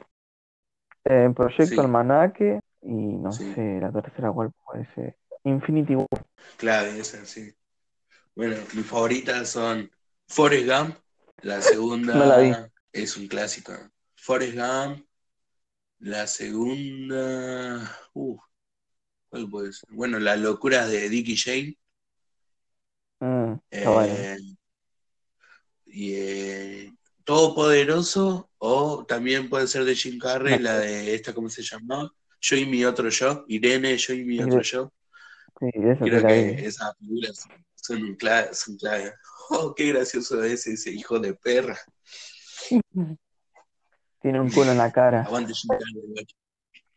eh, Proyecto
Sí.
Almanaque y no
Sí.
sé, la tercera cuál puede ser. Infinity War.
Clave, esa, sí. Bueno, mis favoritas son Forrest Gump, la segunda
No la vi.
es un clásico. Forrest Gump, la segunda, uh, ¿cuál puede ser? Bueno, Las locuras de Dick y Jane.
Mm, está bueno.
eh, y eh, Todopoderoso, o también puede ser de Jim Carrey,
No.
la de esta, ¿cómo se llama? Yo y mi otro yo, Irene, yo y mi otro yo.
Sí, esa
Creo que
vi.
esas películas son son clave. Oh, qué gracioso es ese hijo de perra.
Tiene un culo en la cara.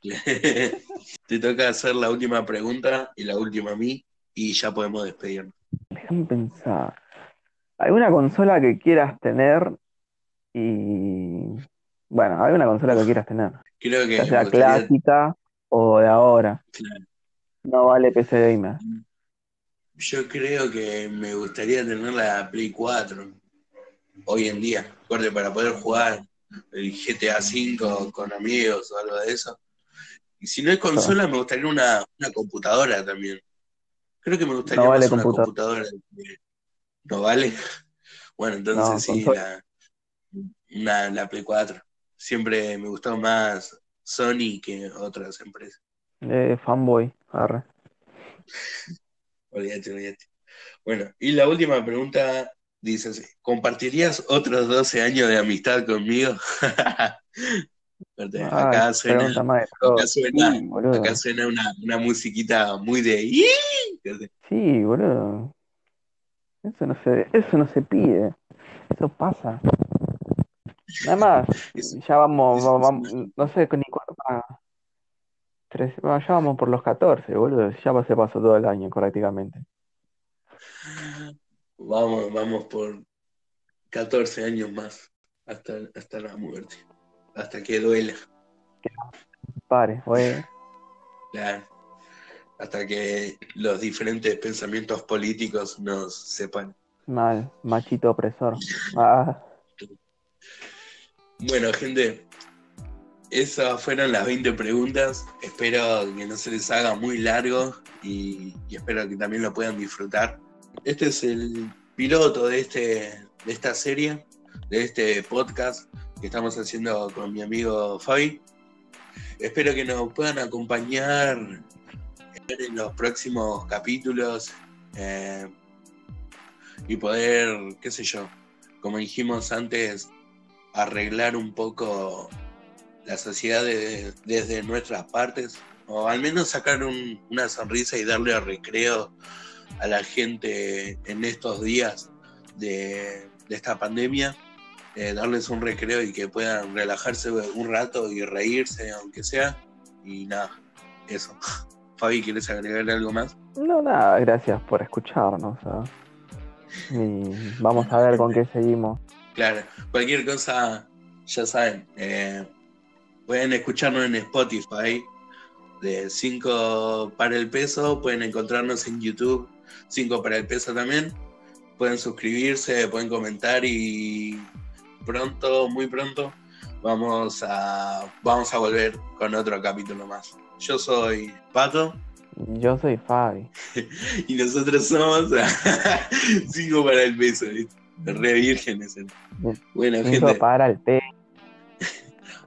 Te toca hacer la última pregunta y la última a mí, y ya podemos despedirnos.
Déjame pensar. ¿Alguna consola que quieras tener? Y. Bueno, alguna consola que quieras tener.
Creo que
Ya sea clásica o de ahora.
claro,
No vale PC Gamer.
Yo creo que me gustaría tener la Play 4 hoy en día, corte para poder jugar el GTA V con amigos o algo de eso. Y si no es consola, me gustaría una, una computadora también. Creo que me gustaría
No vale
más una
computadora.
¿No vale? Bueno, entonces
No,
sí, la, una- la Play 4. Siempre me gustó más Sony que otras empresas.
Eh, fanboy. Arre.
Olvídate, olvídate. Bueno, y la última pregunta dice así, ¿compartirías otros 12 años de amistad conmigo? Acá
Ay,
suena, acá suena,
Sí, boludo.
acá suena una, una musiquita muy de...
Sí, boludo. Eso no se, eso no se pide. Eso pasa. Nada más, ya vamos,
es-
va-
es
vamos- no sé ni cuánto. Bueno, ya vamos por los 14, boludo. Ya se pasó todo el año prácticamente.
Vamos, vamos por 14 años más hasta, hasta la muerte, hasta que duela,
Pare, güey.
claro. hasta que los diferentes pensamientos políticos nos sepan.
Mal, machito opresor. Ah,
Bueno, gente, esas fueron las 20 preguntas. Espero que no se les haga muy largo y, espero que también lo puedan disfrutar. Este es el piloto de, este, de esta serie, de este podcast que estamos haciendo con mi amigo Fabi. Espero que nos puedan acompañar en los próximos capítulos eh, y poder, qué sé yo, como dijimos antes, arreglar un poco la sociedad de- desde nuestras partes, o al menos sacar un- una sonrisa y darle recreo a la gente en estos días de, de esta pandemia, eh, darles un recreo y que puedan relajarse un rato y reírse, aunque sea, y nada, eso. Fabi, ¿quieres agregar algo más?
No, nada, gracias por escucharnos. ¿ah? Y vamos a ver con qué seguimos.
Claro, cualquier cosa, ya saben, eh, pueden escucharnos en Spotify de 5 para el peso, pueden encontrarnos en YouTube 5 para el peso también, pueden suscribirse, pueden comentar y pronto, muy pronto, vamos a, vamos a volver con otro capítulo más. Yo soy Pato
Yo soy Fabi.
y nosotros somos 5 para el peso, re vírgenes. Bueno, gente.
para el té.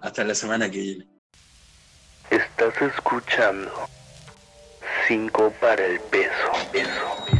Hasta la semana que viene.
Estás escuchando 5 para el peso. peso.